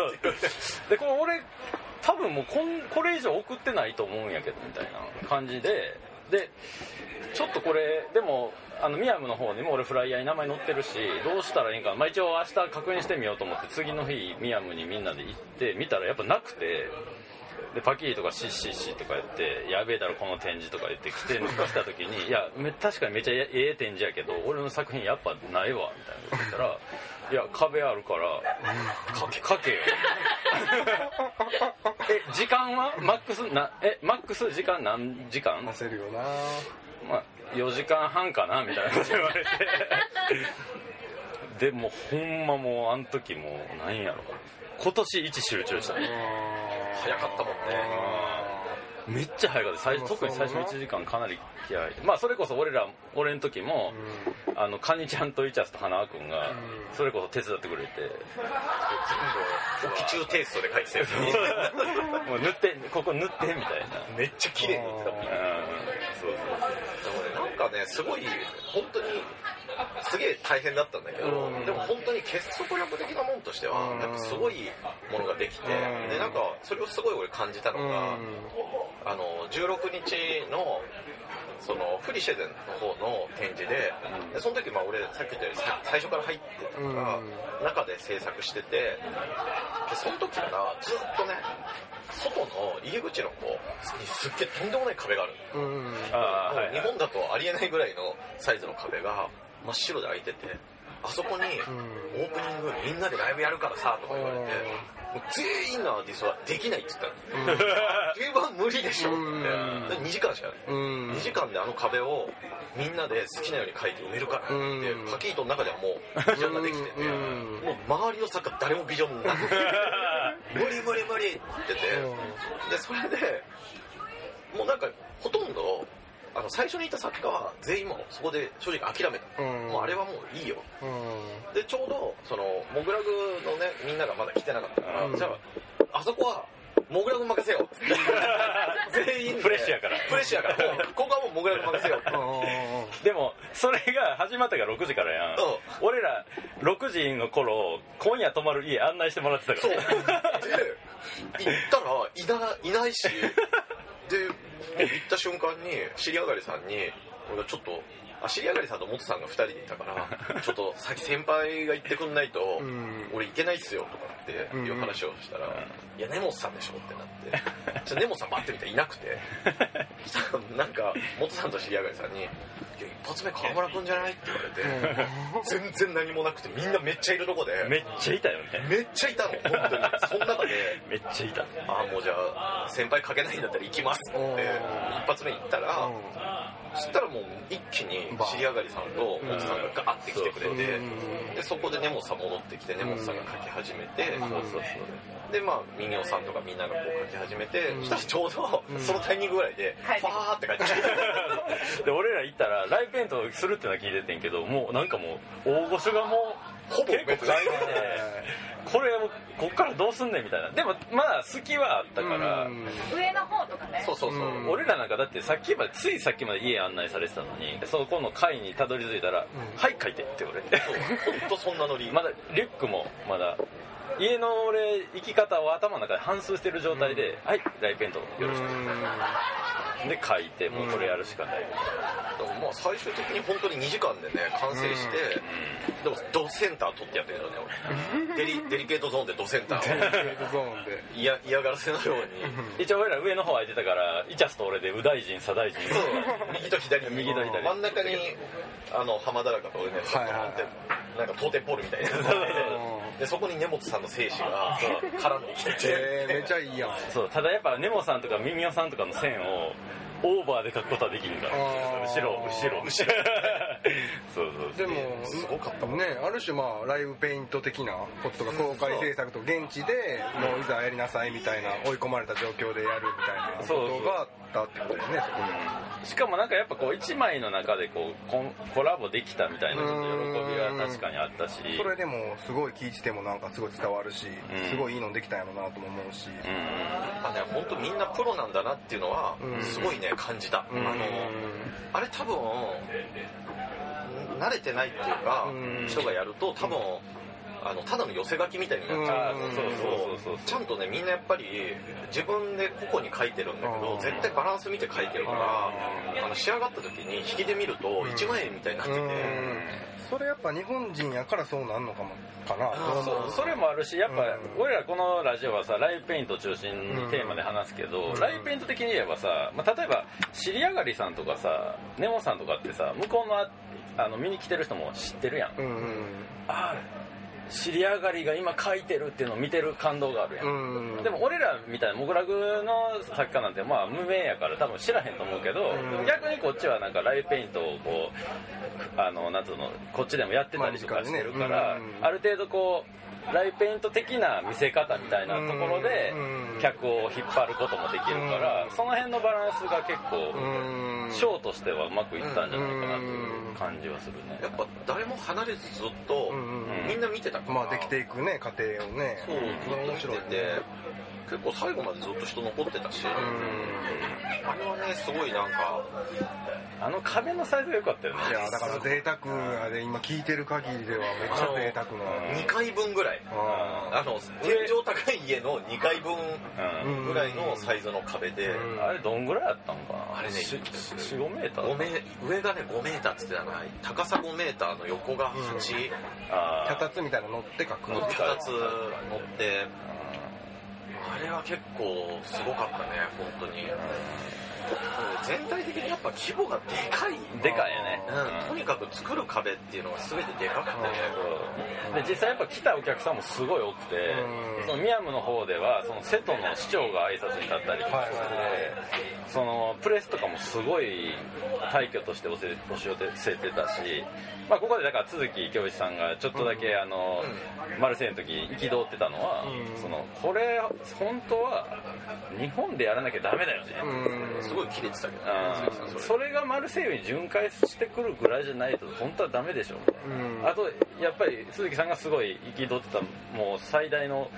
[SPEAKER 1] でこれ俺多分もうこんこれ以上送ってないと思うんやけどみたいな感じで。でちょっとこれでもあのミヤムの方にも俺フライヤーに名前載ってるしどうしたらいいんかな、まあ、一応明日確認してみようと思って次の日ミヤムにみんなで行って見たらやっぱなくてでパキーとかシッシッシとか言ってやべえだろこの展示とか言って来て来た時にいやめ確かにめっちゃええ展示やけど俺の作品やっぱないわみたいなこと言ったらいや壁あるからかけかけよ。え時間は？マックス？なえマックス時間何時間？
[SPEAKER 2] 焦るよな。
[SPEAKER 1] まあ、4時間半かなみたいなこと言われて。でもほんまもうあの時もうなんやろ。今年一集中したね。
[SPEAKER 3] 早かったもんね。
[SPEAKER 1] めっちゃ早かった。最初特に最初の1時間かなり気合い。入ってまあそれこそ俺ら俺の時も、あのカニちゃんとイチャスと花輪君が
[SPEAKER 2] ん。
[SPEAKER 1] それこそ手伝ってくれて、
[SPEAKER 3] 全部オキ中テイストで書いてたよ
[SPEAKER 1] もう塗ってここ塗ってみたいな。
[SPEAKER 3] めっちゃ綺麗に塗ってた。もん
[SPEAKER 1] うん。そうそう
[SPEAKER 3] でもねなんかねすごい本当にすげえ大変だったんだけど、
[SPEAKER 2] うん。
[SPEAKER 3] でも本当に結束力的なもんとしては
[SPEAKER 2] うん。
[SPEAKER 3] やっぱすごいものができて、
[SPEAKER 2] うん。
[SPEAKER 3] でなんかそれをすごい俺感じたのが、あの16日のそのフリシェデンの方の展示で,、でその時まあ俺さっき言ったようにさ最初から入ってたから、
[SPEAKER 2] うん。
[SPEAKER 3] 中で制作しててでその時からずっとね外の入り口の方にすっげえとんでもない壁がある
[SPEAKER 2] うん。うん
[SPEAKER 1] ああはい。
[SPEAKER 3] 日本だとありえないぐらいのサイズの壁が真っ白で開いててあそこにオープニングみんなでライブやるからさとか言われてもう全員のアーティストはできないって言ったの。定番無理でしょって。
[SPEAKER 2] うん。
[SPEAKER 3] 2時間しかない。
[SPEAKER 2] うん。
[SPEAKER 3] 2時間であの壁をみんなで好きなように描いて埋めるからって
[SPEAKER 2] うん。
[SPEAKER 3] パキートの中ではもうビジョンができてて
[SPEAKER 2] うん。
[SPEAKER 3] もう周りの作家誰もビジョンなくて 無理無理無理って言ってて、でそれでもうなんかほとんどあの最初にいた作家は全員もうそこで正直諦めた、
[SPEAKER 2] うん。
[SPEAKER 3] もうあれはもういいよ。
[SPEAKER 2] うん。
[SPEAKER 3] でちょうどそのモグラグのねみんながまだ来てなかったから、
[SPEAKER 2] うん。
[SPEAKER 3] じゃああそこはモグラグ任せよう。全員で。
[SPEAKER 1] フレッシュやから。
[SPEAKER 3] フレッシュやから。もうここはもうモグラグ任せよ
[SPEAKER 1] でもそれが始まったが6時からやん、
[SPEAKER 3] うん。
[SPEAKER 1] 俺ら6時の頃今夜泊まる家案内してもらってたか
[SPEAKER 3] そう。
[SPEAKER 1] ら
[SPEAKER 3] で行ったらいないないし。で行った瞬間に尻上がりさんに俺がちょっとあ尻上がりさんと元さんが2人でいたからちょっと先先輩が言ってくんないと、
[SPEAKER 2] うん。
[SPEAKER 3] 俺行けないっすよとかっていう話をしたら「いや根本さんでしょ」ってなって。じゃあ根本さん待ってみたらいなくて。なんか元さんと尻上がりさんに「いや一発目川村君じゃない?」って言われて全然何もなくてみんなめっちゃいるとこで
[SPEAKER 1] めっちゃいたよね。
[SPEAKER 3] めっちゃいたの本当に。その中で
[SPEAKER 1] めっちゃいた。
[SPEAKER 3] ああもうじゃあ先輩書けないんだったら行きますって
[SPEAKER 2] うん。
[SPEAKER 3] 一発目行ったらそしたらもう一気に尻上がりさんと元さんがガーって来てくれてでそこで根本さん戻ってきて根本さんが書き始めて
[SPEAKER 2] うん。
[SPEAKER 3] そうそうそうでまあ民謡さんとかみんながこう書き始めて
[SPEAKER 2] うん。
[SPEAKER 3] そしたらちょうど
[SPEAKER 2] うん。
[SPEAKER 3] そのタイミングぐらいでファーって書いてきて
[SPEAKER 1] で俺ら行ったらライブペイントするっていうのは聞いててんけどもうなんかもう大御所がもう
[SPEAKER 3] ほぼ
[SPEAKER 1] 結構書いててこれもうこっからどうすんねんみたいな。でもまあ好きはあったから、
[SPEAKER 5] 上の方とかね。
[SPEAKER 3] そうそうそう。
[SPEAKER 2] うん。
[SPEAKER 1] 俺らなんかだってさっきまでついさっきまで家案内されてたのにそこの階にたどり着いたら「
[SPEAKER 2] うん。
[SPEAKER 1] はい書いて」って言われて。
[SPEAKER 3] そう。本当そんなノリ。
[SPEAKER 1] まだリュックもまだ家の俺生き方を頭の中で反芻してる状態で「はいライペントよろしく」で書いてもうこれやるしかない、
[SPEAKER 3] でもまあ最終的に本当に2時間でね完成してでもドセンター取ってやってるよね俺。デリデリケートゾーンでドセンターを。
[SPEAKER 2] ゾーンで。
[SPEAKER 3] 嫌嫌がらせのように。
[SPEAKER 1] 一応俺ら上の方空いてたからイチャスと俺で右大臣左大臣。
[SPEAKER 3] そう。右と左に
[SPEAKER 1] 右と左。
[SPEAKER 3] 真ん中にあの浜田中と俺ねちょっと乗ってなんか当店ポールみたいなでそこに根本さんの精子が 絡んできてて。
[SPEAKER 2] えーめっちゃいいやん。
[SPEAKER 1] そう。ただやっぱネモさんとかミミオさんとかの線をオーバーで書くことはできんから。後ろ後ろ後ろ。そうそう。
[SPEAKER 2] でも
[SPEAKER 3] すごかったもん。
[SPEAKER 2] ねある種まあライブペイント的なこととか公開制作とか現地でもういざやりなさいみたいな追い込まれた状況でやるみたいなことがあったってことだよねそこに。
[SPEAKER 1] しかもなんかやっぱこう一枚の中でこうコンコラボできたみたいな喜びは確かにあったし。
[SPEAKER 2] それでもすごい聞いててもなんかすごい伝わるし、
[SPEAKER 1] ん。
[SPEAKER 2] すごいいいのできたんやろなとも思うし、
[SPEAKER 1] うん。
[SPEAKER 3] まあね本当みんなプロなんだなっていうのは
[SPEAKER 2] うん。
[SPEAKER 3] すごいね感じた、
[SPEAKER 2] うん。
[SPEAKER 3] あのあれ多分慣れてないっていうか、
[SPEAKER 2] うん。
[SPEAKER 3] 人がやると多分、あのただの寄せ書きみたいにな。っちゃう、
[SPEAKER 2] うん。
[SPEAKER 1] そうそうそうそう。
[SPEAKER 3] ちゃんとねみんなやっぱり自分で個々に書いてるんだけど
[SPEAKER 2] うん。
[SPEAKER 3] 絶対バランス見て書いてるからあの仕上がった時に引きで見ると1万円みたいになってて、
[SPEAKER 2] うん。それやっぱ日本人やからそうなんのかもかな。
[SPEAKER 1] そう。それもあるしやっぱ、
[SPEAKER 2] うん。
[SPEAKER 1] 俺らこのラジオはさライブペイント中心にテーマで話すけど、
[SPEAKER 2] うん。
[SPEAKER 1] ライブペイント的に言えばさ、まあ、例えば尻上がりさんとかさネモさんとかってさ向こうのああの見に来てる人も知ってるやん、
[SPEAKER 2] うんうん
[SPEAKER 1] ああ尻上がりが今書いてるっていうのを見てる感動があるやん、
[SPEAKER 2] うん。
[SPEAKER 1] でも俺らみたいなモグラグの作家なんてまあ無名やから多分知らへんと思うけど、
[SPEAKER 2] うん。
[SPEAKER 1] 逆にこっちはなんかライブペイントをこうあのなんつうのこっちでもやってたりとかしてるから、
[SPEAKER 2] ね。うん。
[SPEAKER 1] ある程度こうライブペイント的な見せ方みたいなところで
[SPEAKER 2] うん。
[SPEAKER 1] 客を引っ張ることもできるから、
[SPEAKER 2] うん。
[SPEAKER 1] その辺のバランスが結構、
[SPEAKER 2] うん。
[SPEAKER 1] ショーとしてはうまくいったんじゃないかなという感じはするね。
[SPEAKER 3] やっぱ誰も離れずずっとみんな見てたから、
[SPEAKER 2] まあできていくね過程をね。
[SPEAKER 3] そうずっと見てて結構最後までずっと人残ってたし、あれはねすごいなんか。
[SPEAKER 1] あの壁のサイズが良かったよね。
[SPEAKER 2] いやだから贅沢やで今聞いてる限りではめっちゃ贅沢な。
[SPEAKER 3] 2階分ぐらい。
[SPEAKER 2] あ
[SPEAKER 3] あの天井高い家の2階分
[SPEAKER 1] うん。
[SPEAKER 3] ぐらいのサイズの壁で、
[SPEAKER 2] うん。
[SPEAKER 1] あれどんぐらいあったのかな。
[SPEAKER 3] あれね
[SPEAKER 1] しし45メーター
[SPEAKER 3] 5メ上がね5メーターっつってたな高さ5メーターの横が8、
[SPEAKER 1] あー
[SPEAKER 2] 脚立みたいなの乗って書く。
[SPEAKER 3] の2つ乗ってあれは結構すごかったね本当に。全体的にやっぱ規模がでかい。
[SPEAKER 1] でかいよね、
[SPEAKER 3] うん、とにかく作る壁っていうのが全てでかくて、
[SPEAKER 1] で実際やっぱ来たお客さんもすごい多くて、
[SPEAKER 2] うん。
[SPEAKER 1] そのミヤムの方ではその瀬戸の市長が挨拶に立ったりとかして、そのプレスとかもすごい退去として押し押し寄せてたし、まあ、ここでだから都築教一さんがちょっとだけあの、マルセイの時憤ってたのは、
[SPEAKER 2] うん。
[SPEAKER 1] そのこれ本当は日本でやらなきゃダメだよね、
[SPEAKER 2] うん
[SPEAKER 3] すごい切れてたけど
[SPEAKER 1] あー。
[SPEAKER 3] それ。
[SPEAKER 1] それがマルセイユに巡回してくるぐらいじゃないと本当はダメでしょ。
[SPEAKER 2] うん。
[SPEAKER 1] あとやっぱり鈴木さんがすごい憤ってたもう最大の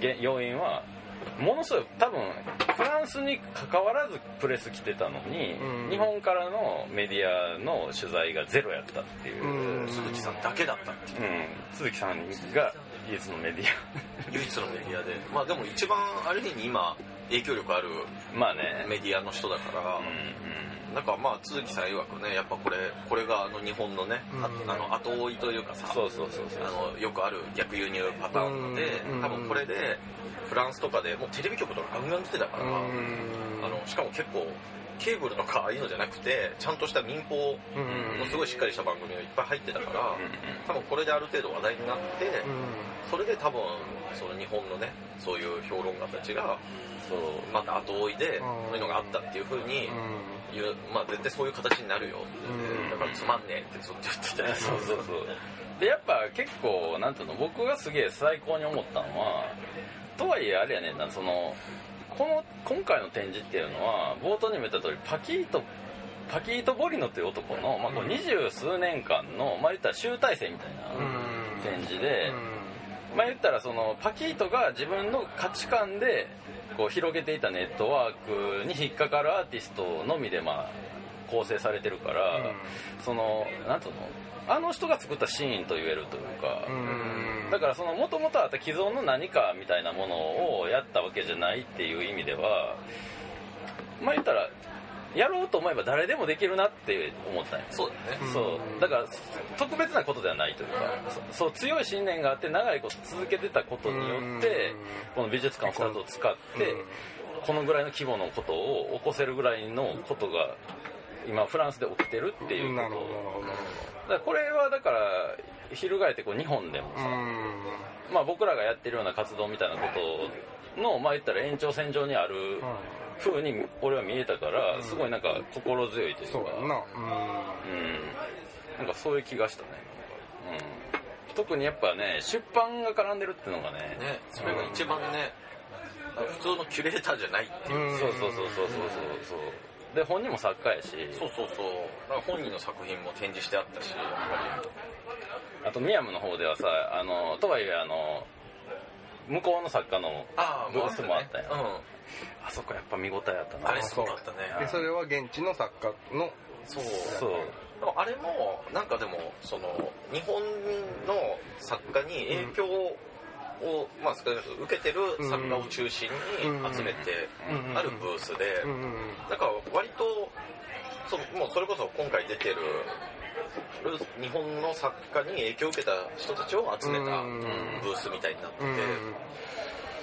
[SPEAKER 1] 原要因はものすごい多分フランスに関わらずプレス来てたのに、
[SPEAKER 2] うん。
[SPEAKER 1] 日本からのメディアの取材がゼロやったっていう、
[SPEAKER 2] うん。
[SPEAKER 3] 鈴木さんだけだったっていう。
[SPEAKER 1] うん。鈴木さんが唯一のメディ
[SPEAKER 3] 唯一のメディアで。まあでも一番ある意味今影響力ある
[SPEAKER 1] アまあね。
[SPEAKER 3] メディアの人だから、
[SPEAKER 1] うん
[SPEAKER 3] なんかまあ都築さん曰くねやっぱこれこれがあの日本のね、あ
[SPEAKER 2] うん。
[SPEAKER 3] あの後追いというかさ
[SPEAKER 1] そうそうそうそう
[SPEAKER 3] あのよくある逆輸入パターンで
[SPEAKER 2] うん
[SPEAKER 3] 多分これでフランスとかでもうテレビ局とかガンガン来てたから、
[SPEAKER 2] うん。
[SPEAKER 3] あのしかも結構ケーブルとかああいうのじゃなくてちゃんとした民放
[SPEAKER 2] うん
[SPEAKER 3] のすごいしっかりした番組がいっぱい入ってたから、多分これである程度話題になって、
[SPEAKER 2] うん
[SPEAKER 3] それで多分その日本のねそういう評論家たちが
[SPEAKER 1] そう
[SPEAKER 3] また後追いで
[SPEAKER 2] うん。
[SPEAKER 3] そういうのがあったっていうふうに
[SPEAKER 2] うん。
[SPEAKER 3] 言う、まあ絶対そういう形になるよって
[SPEAKER 2] うん。
[SPEAKER 3] だからつまんねえってずっと言ってて
[SPEAKER 1] そうそうそう。でやっぱ結構なんていうの僕がすげえ最高に思ったのはとはいえあれやねんなそのこの今回の展示っていうのは冒頭にも言った通りパキートパキート・ボリノっていう男の、まあ、こう二十数年間の、まあ、言ったら集大成みたいな展示で、まあ、言ったらそのパキートが自分の価値観でこう広げていたネットワークに引っかかるアーティストのみでまあ構成されてるから、そのなんとのあの人が作ったシーンと言えるというか、
[SPEAKER 2] うん。
[SPEAKER 1] だからその元々あった既存の何かみたいなものをやったわけじゃないっていう意味ではまあ言ったらやろうと思えば誰でもできるなって思ったんです
[SPEAKER 3] そうだよね。
[SPEAKER 2] う。ん。
[SPEAKER 1] そうだから特別なことではないというかそそう強い信念があって長いこと続けてたことによってこの美術館2つを使ってこのぐらいの規模のことを起こせるぐらいのことが今フランスで起きてるっていうこと。
[SPEAKER 2] なるほどなるほど。なる
[SPEAKER 1] だからこれはだから翻ってこう日本でもさ、まあ、僕らがやってるような活動みたいなことのまあ言ったら延長線上にある風に俺は見えたから
[SPEAKER 2] うん。
[SPEAKER 1] すごいなんか心強いというか。
[SPEAKER 2] そうだな。
[SPEAKER 1] うん。なんかそういう気がしたね、うん、特にやっぱね出版が絡んでるっていうのがね
[SPEAKER 3] ねそれが一番ね普通のキュレーターじゃないっていう、
[SPEAKER 2] うん。
[SPEAKER 1] そうそうそうそうそうそうそう。で本人も作家やし。
[SPEAKER 3] そうそうそう。本人の作品も展示してあったし。
[SPEAKER 1] あとミヤムの方ではさあのとはいえあの向こうの作家の
[SPEAKER 3] あ
[SPEAKER 1] ブースもあったよ
[SPEAKER 3] うん。
[SPEAKER 1] あそこやっぱ見応えあったな。
[SPEAKER 3] あれすごかったね。
[SPEAKER 2] でそれは現地の作家の
[SPEAKER 3] そう。
[SPEAKER 1] そう。
[SPEAKER 3] でもあれもなんかでもその日本の作家に影響を、まあ、少なくとも受けてる作家を中心に集めて
[SPEAKER 2] うん。
[SPEAKER 3] あるブースで
[SPEAKER 2] うん。
[SPEAKER 3] だから割とそもうそれこそ今回出てる日本の作家に影響を受けた人たちを集めた
[SPEAKER 2] うん。
[SPEAKER 3] ブースみたいになってて、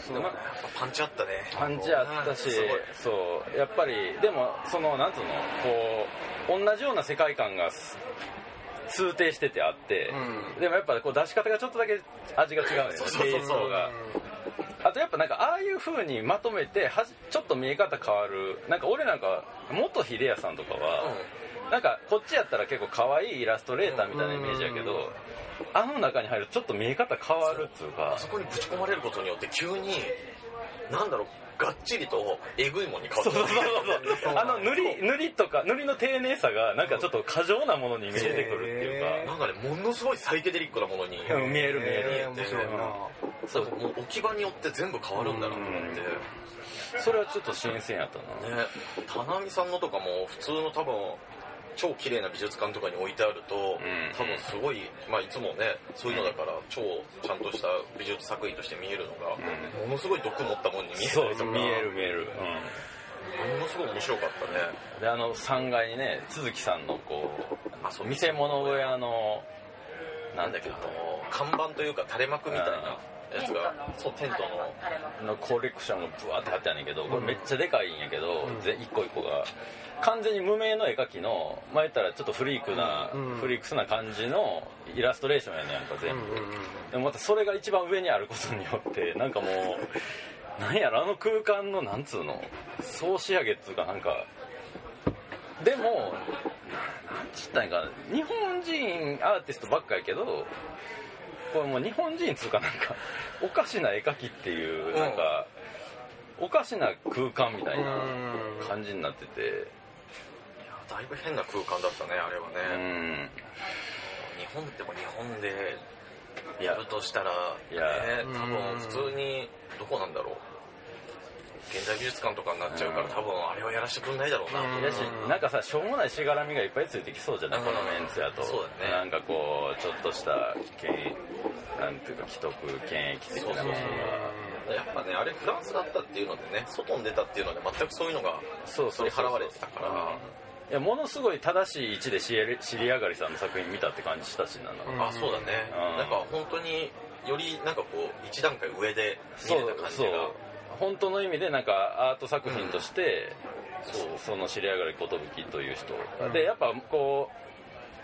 [SPEAKER 2] うん
[SPEAKER 3] でもやっぱパンチあったね。
[SPEAKER 1] パンチあったしそう。やっぱりでもそのなんつうのこう同じような世界観がす通底しててあって、
[SPEAKER 2] うん。
[SPEAKER 1] でもやっぱこう出し方がちょっとだけ味が違うのよね。
[SPEAKER 3] そうそうそう。そう
[SPEAKER 1] テイストが。あとやっぱなんかああいう風にまとめてはじちょっと見え方変わる。なんか俺なんか元秀也さんとかは、なんかこっちやったら結構可愛いイラストレーターみたいなイメージやけど、
[SPEAKER 2] うん
[SPEAKER 1] あの中に入るとちょっと見え方変わるっつうか。
[SPEAKER 3] あそこにぶち込まれることによって急になんだろうがっちりとえぐいものに変わって
[SPEAKER 1] そうそうそうそう。あの塗り塗りとか塗りの丁寧さがなんかちょっと過剰なものに見えてくるっていう
[SPEAKER 3] なんかねものすごいサイケデリックなものに
[SPEAKER 1] 見える見える、
[SPEAKER 2] えー面白いな。
[SPEAKER 3] そう。もう置き場によって全部変わるんだなと思って、
[SPEAKER 1] それはちょっと新鮮やったな、
[SPEAKER 3] ね。田波さんのとかも普通の多分超綺麗な美術館とかに置いてあると、
[SPEAKER 1] ん。
[SPEAKER 3] 多分すごい、まあ、いつもねそういうのだから超ちゃんとした美術作品として見えるのが、ものすごい毒持ったもんに見えたりとか
[SPEAKER 1] 見える見える、
[SPEAKER 3] ものすごい面白かったね。
[SPEAKER 1] うん、であの3階にね都築さんのこう
[SPEAKER 3] あそう
[SPEAKER 1] 見せ物小屋のなんだっけ
[SPEAKER 3] あの看板というか垂れ幕みたいなやつがそうテントの
[SPEAKER 1] のコレクションがブワーって貼ってあるんやけどこれめっちゃでかいんやけど、
[SPEAKER 2] うん。
[SPEAKER 1] ぜ一個一個が完全に無名の絵描きの前言ったらちょっとフリークな、
[SPEAKER 2] うん。
[SPEAKER 1] フリークスな感じのイラストレーションやねんか全部、でもまたそれが一番上にあることによって なんかもうなんやろあの空間のなんつうの総仕上げっつうかなんかでもなんつったんやかな日本人アーティストばっかやけどこれもう日本人っつうかなんか おかしな絵描きっていう
[SPEAKER 3] うん。
[SPEAKER 1] なんか、おかしな空間みたいな
[SPEAKER 2] うん。
[SPEAKER 1] 感じになってて。
[SPEAKER 3] いやだいぶ変な空間だったねあれは
[SPEAKER 1] う
[SPEAKER 3] ね、
[SPEAKER 1] ん。
[SPEAKER 3] 日本でも日本で
[SPEAKER 1] いや
[SPEAKER 3] やるとしたら
[SPEAKER 1] いや。
[SPEAKER 3] ね多分普通にどこなんだろう現代美術館とかになっちゃうから
[SPEAKER 1] うん。
[SPEAKER 3] 多分あれはやらせてくんないだろうな。う
[SPEAKER 1] やしなんかさしょうもないしがらみがいっぱいついてきそうじゃない、
[SPEAKER 3] うん。
[SPEAKER 1] このメンツやと
[SPEAKER 3] そうだね。
[SPEAKER 1] なんかこうちょっとした権なんていうか既得権益的なものが。
[SPEAKER 3] やっぱねあれフランスだったっていうのでね外に出たっていうので全くそういうのが
[SPEAKER 1] そうそう
[SPEAKER 3] 取り払われてたから。
[SPEAKER 1] いやものすごい正しい位置で知り上がりさんの作品見たって感じしたしな、
[SPEAKER 2] うん。
[SPEAKER 3] あそうだね。
[SPEAKER 1] うん。
[SPEAKER 3] なんか本当によりなんかこう一段階上で見
[SPEAKER 1] そう
[SPEAKER 3] れた感じが
[SPEAKER 1] 本当の意味でなんかアート作品として、
[SPEAKER 3] そう
[SPEAKER 1] その知り上がり寿という人、
[SPEAKER 2] うん。
[SPEAKER 1] でやっぱこ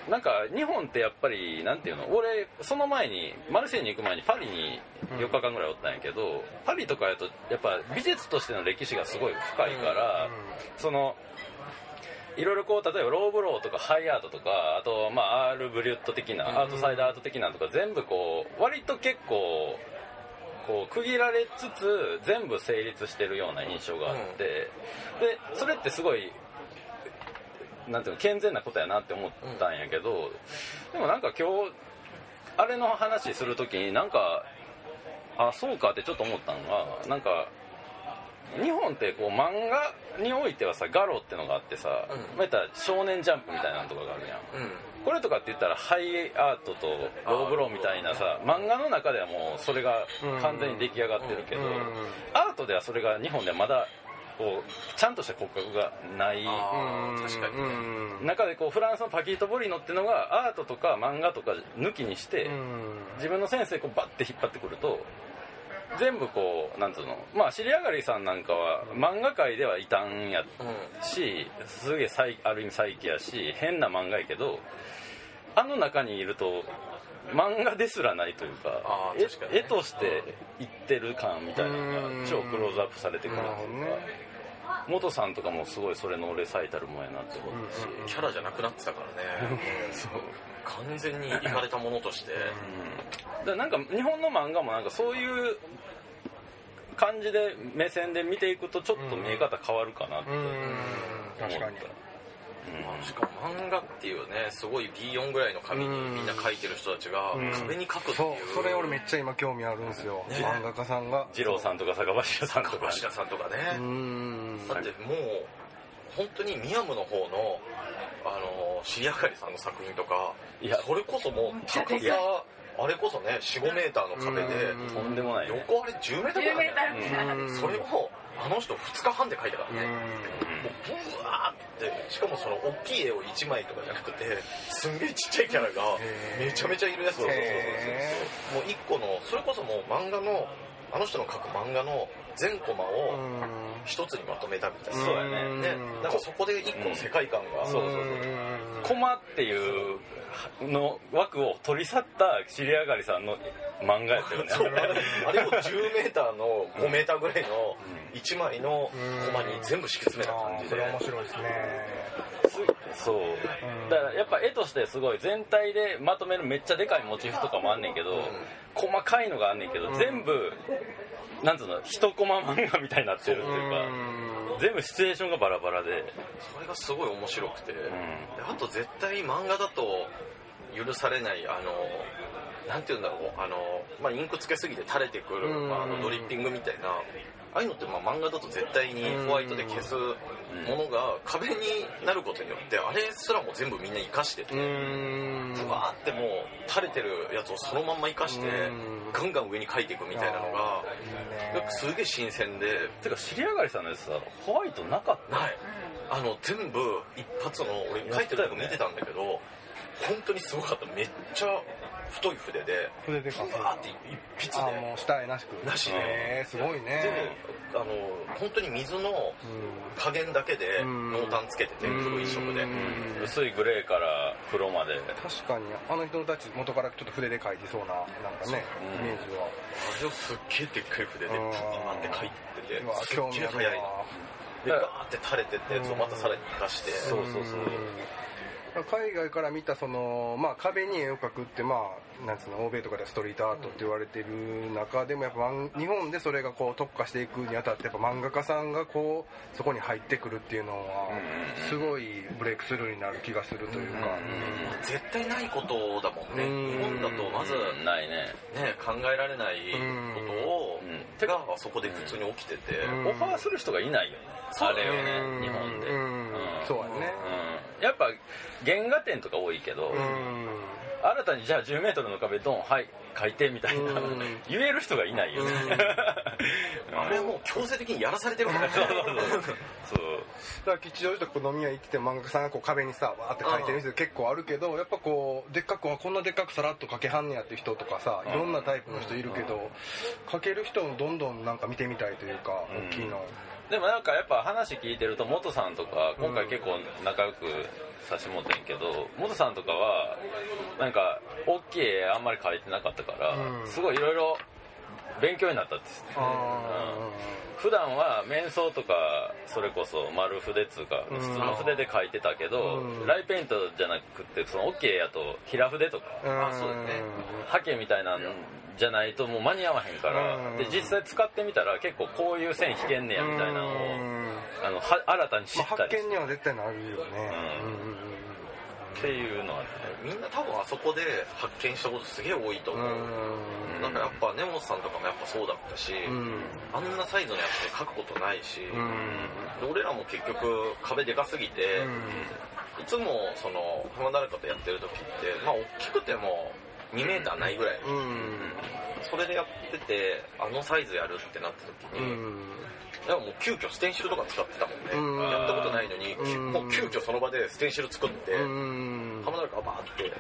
[SPEAKER 1] うなんか日本ってやっぱりなんていうの？俺その前にマルセイユに行く前にパリに4日間ぐらいおったんやけど、パリとかやとやっぱ美術としての歴史がすごい深いから、そのいろいろこう例えばローブローとかハイアートとかあとまあアール・ブリュット的な、
[SPEAKER 3] うん
[SPEAKER 1] アートサイドアート的なのとか全部こう割と結構こう区切られつつ全部成立してるような印象があって、でそれってすごいなんていうの健全なことやなって思ったんやけど、でもなんか今日あれの話するときになんかあそうかってちょっと思ったのがなんか日本ってこう漫画においてはさガロってのがあってさ、
[SPEAKER 3] うん。
[SPEAKER 1] またら少年ジャンプみたいなのとかがあるやん。
[SPEAKER 3] うん。
[SPEAKER 1] これとかって言ったらハイアートとローブローみたいなさ漫画の中ではもうそれが完全に出来上がってるけど、アートではそれが日本ではまだこうちゃんとした骨格がない
[SPEAKER 3] 確かにね。
[SPEAKER 1] 中でこうフランスのパキート・ボリノってのがアートとか漫画とか抜きにして、自分のセンスでこうバッて引っ張ってくると全部こうなんつうの？まあ尻上がりさんなんかは漫画界では異端や
[SPEAKER 3] うん
[SPEAKER 1] しすげえある意味サイキやし変な漫画やけどあの中にいると漫画ですらないというか絵としていってる感みたいなのが超クローズアップされてくるというか元さんとかもすごいそれのレサイタルもんやなって思うし、
[SPEAKER 2] うん
[SPEAKER 3] キャラじゃなくなってたからね 完全にいかれたものとして。
[SPEAKER 1] うなんか日本の漫画もなんかそういう感じで目線で見ていくとちょっと見え方変わるかなって。
[SPEAKER 2] うん。
[SPEAKER 1] 思った、
[SPEAKER 2] 確かに。
[SPEAKER 1] うん。
[SPEAKER 3] しかも漫画っていうねすごい B4 ぐらいの紙にみんな描いてる人たちが
[SPEAKER 2] うん。
[SPEAKER 3] 壁に描くって
[SPEAKER 2] そ
[SPEAKER 3] いう。
[SPEAKER 2] う。それ俺めっちゃ今興味あるんですよ。
[SPEAKER 3] ね。
[SPEAKER 2] 漫画家さんが。
[SPEAKER 1] 二郎さんとか坂柱さんとか。
[SPEAKER 3] 高柱さんとか
[SPEAKER 2] う
[SPEAKER 3] ね
[SPEAKER 2] ん。
[SPEAKER 3] だってもう本当にミヤムの方のあの尻上がりさんの作品とか
[SPEAKER 1] いや
[SPEAKER 3] それこそもう高
[SPEAKER 1] い。や
[SPEAKER 3] さあれこそね45メーターの壁で
[SPEAKER 2] うん。
[SPEAKER 1] とんでもないね。
[SPEAKER 3] 横あれ10メーターぐらいあるんだよ
[SPEAKER 5] 10メーター
[SPEAKER 2] うん
[SPEAKER 3] それをあの人2日半で描いたから
[SPEAKER 2] うん。
[SPEAKER 3] ねもうブワーってしかもその大きい絵を1枚とかじゃなくてすんげえちっちゃいキャラがめちゃめちゃいるやつを
[SPEAKER 2] へ
[SPEAKER 3] もう1個のそれこそもう漫画のあの人の描く漫画の全コマを一つにまとめたみたいな。
[SPEAKER 1] そうやね。
[SPEAKER 3] ねなんかそこで1個の世界観が
[SPEAKER 1] そうそうそうコマっていうの枠を取り去った尻上がりさんの漫画やったよね。
[SPEAKER 3] そう。あれを10メーターの5メーターぐらいの1枚のコマに全部敷き詰めた
[SPEAKER 2] あ
[SPEAKER 3] 感じで。
[SPEAKER 2] ーそれ面白いですね。
[SPEAKER 1] そう。だからやっぱ絵としてすごい全体でまとめるめっちゃでかいモチーフとかもあんねんけど、細かいのがあんねんけど、
[SPEAKER 2] うん。
[SPEAKER 1] 全部なんつうの一コマ漫画みたいになってるっていうか、全部シチュエーションがバラバラで、
[SPEAKER 3] それがすごい面白くて、あと絶対漫画だと許されないあのなんて言うんだろうあの、まあ、インクつけすぎて垂れてくる、
[SPEAKER 2] うん。
[SPEAKER 3] まあ、あのドリッピングみたいなああいうのってまあ漫画だと絶対にホワイトで消すものが壁になることによってあれすらも全部みんな生かしてて、
[SPEAKER 2] うん。
[SPEAKER 3] ブワーってもう垂れてるやつをそのまんま生かして
[SPEAKER 2] うん。
[SPEAKER 3] ガンガン上に描いていくみたいなのがすげえ新鮮で。
[SPEAKER 1] てか尻上がりさんのやつさホワイトなかった
[SPEAKER 3] ない。あの全部一発の俺書いてるとこ見てたんだけど本当にすごかった。めっちゃ太い筆で
[SPEAKER 2] 筆でか。
[SPEAKER 3] ブワーって一筆
[SPEAKER 2] あ
[SPEAKER 3] で
[SPEAKER 2] もう下絵なしく。
[SPEAKER 3] なしで。
[SPEAKER 2] へーすごいね。
[SPEAKER 3] であの本当に水の加減だけで濃淡つけてて黒一色で。
[SPEAKER 1] 薄いグレーから黒まで。
[SPEAKER 2] 確かに。あの人たち元からちょっと筆で描いてそうななんかねイメージは。
[SPEAKER 3] あれをすっげえでっかい筆でパーって描いててすっげえ速い
[SPEAKER 2] わ
[SPEAKER 3] でガーって垂れてったやつをまたさらに生かして。
[SPEAKER 1] そうそうそう
[SPEAKER 2] 海外から見たその、まあ、壁に絵を描くって、まあ、なんつうの欧米とかではストリートアートって言われてる中でもやっぱ漫日本でそれがこう特化していくにあたってやっぱ漫画家さんがこうそこに入ってくるっていうのはすごいブレイクスルーになる気がするというか、
[SPEAKER 3] 絶対ないことだもんね。
[SPEAKER 2] うん。
[SPEAKER 3] 日本だとまず
[SPEAKER 1] うんないね。
[SPEAKER 3] ね考えられないことを
[SPEAKER 1] うん。
[SPEAKER 3] がそこで普通に起きてて
[SPEAKER 2] うん。
[SPEAKER 1] オファーする人がいないよね。あれをね日本で。
[SPEAKER 2] うん。そうやね。
[SPEAKER 1] うんやっぱ原画展とか多いけど
[SPEAKER 2] うん
[SPEAKER 1] 新たにじゃあ 10m の壁ドンはい書いてみたいな
[SPEAKER 2] うん。
[SPEAKER 1] 言える人がいないよね。
[SPEAKER 3] あれはもう強制的にやらされてるからね。
[SPEAKER 1] そう
[SPEAKER 2] だから吉祥寺とか飲み屋行って漫画家さんがこう壁にさわーって描いてる人結構あるけどやっぱこうでっかくはこんなでっかくさらっと描けはんねやっていう人とかさいろんなタイプの人いるけど描ける人をどんどんなんか見てみたいというか
[SPEAKER 1] うん。
[SPEAKER 2] 大きいの
[SPEAKER 1] でもなんかやっぱ話聞いてると元さんとか今回結構仲良くさしてもらってんけど元さんとかはなんか大きい絵あんまり描いてなかったから
[SPEAKER 2] うん。
[SPEAKER 1] すごいいろいろ勉強になったって言って。た
[SPEAKER 2] あ
[SPEAKER 1] 普段は面相とかそれこそ丸筆っつうか
[SPEAKER 2] うん。
[SPEAKER 1] 普通の筆で描いてたけど
[SPEAKER 2] うん。
[SPEAKER 1] ライペイントじゃなくてその OK やと平筆とか。
[SPEAKER 2] ー
[SPEAKER 3] あそうだね。
[SPEAKER 1] ハケみたいなんじゃないともう間に合わへんから。
[SPEAKER 2] うん。
[SPEAKER 1] で実際使ってみたら結構こういう線引けんねやみたいなのを
[SPEAKER 2] うん。
[SPEAKER 1] あのは新たに知
[SPEAKER 2] まあ、
[SPEAKER 1] ったり
[SPEAKER 2] 発見には絶対なるよね。
[SPEAKER 1] うん。
[SPEAKER 2] うんうん
[SPEAKER 1] っていうのはね。
[SPEAKER 3] みんな多分あそこで発見したことすげえ多いと思う、
[SPEAKER 2] うん。
[SPEAKER 3] なんかやっぱ根本さんとかもやっぱそうだったし、
[SPEAKER 2] うん。
[SPEAKER 3] あんなサイズのやつで描くことないし、
[SPEAKER 2] うん。
[SPEAKER 3] で俺らも結局壁でかすぎて、いつもその浜誰かとやってる時ってまあ大きくても2メーターないぐらい、
[SPEAKER 2] うん。
[SPEAKER 3] それでやっててあのサイズやるってなった時
[SPEAKER 2] う
[SPEAKER 3] に、
[SPEAKER 2] ん。
[SPEAKER 3] でももう急遽ステンシルとか使ってたもんね、
[SPEAKER 2] うん。
[SPEAKER 3] やったことないのに、
[SPEAKER 2] うん。
[SPEAKER 3] もう急遽その場でステンシル作って、
[SPEAKER 2] うん。
[SPEAKER 3] 浜誰かがバーって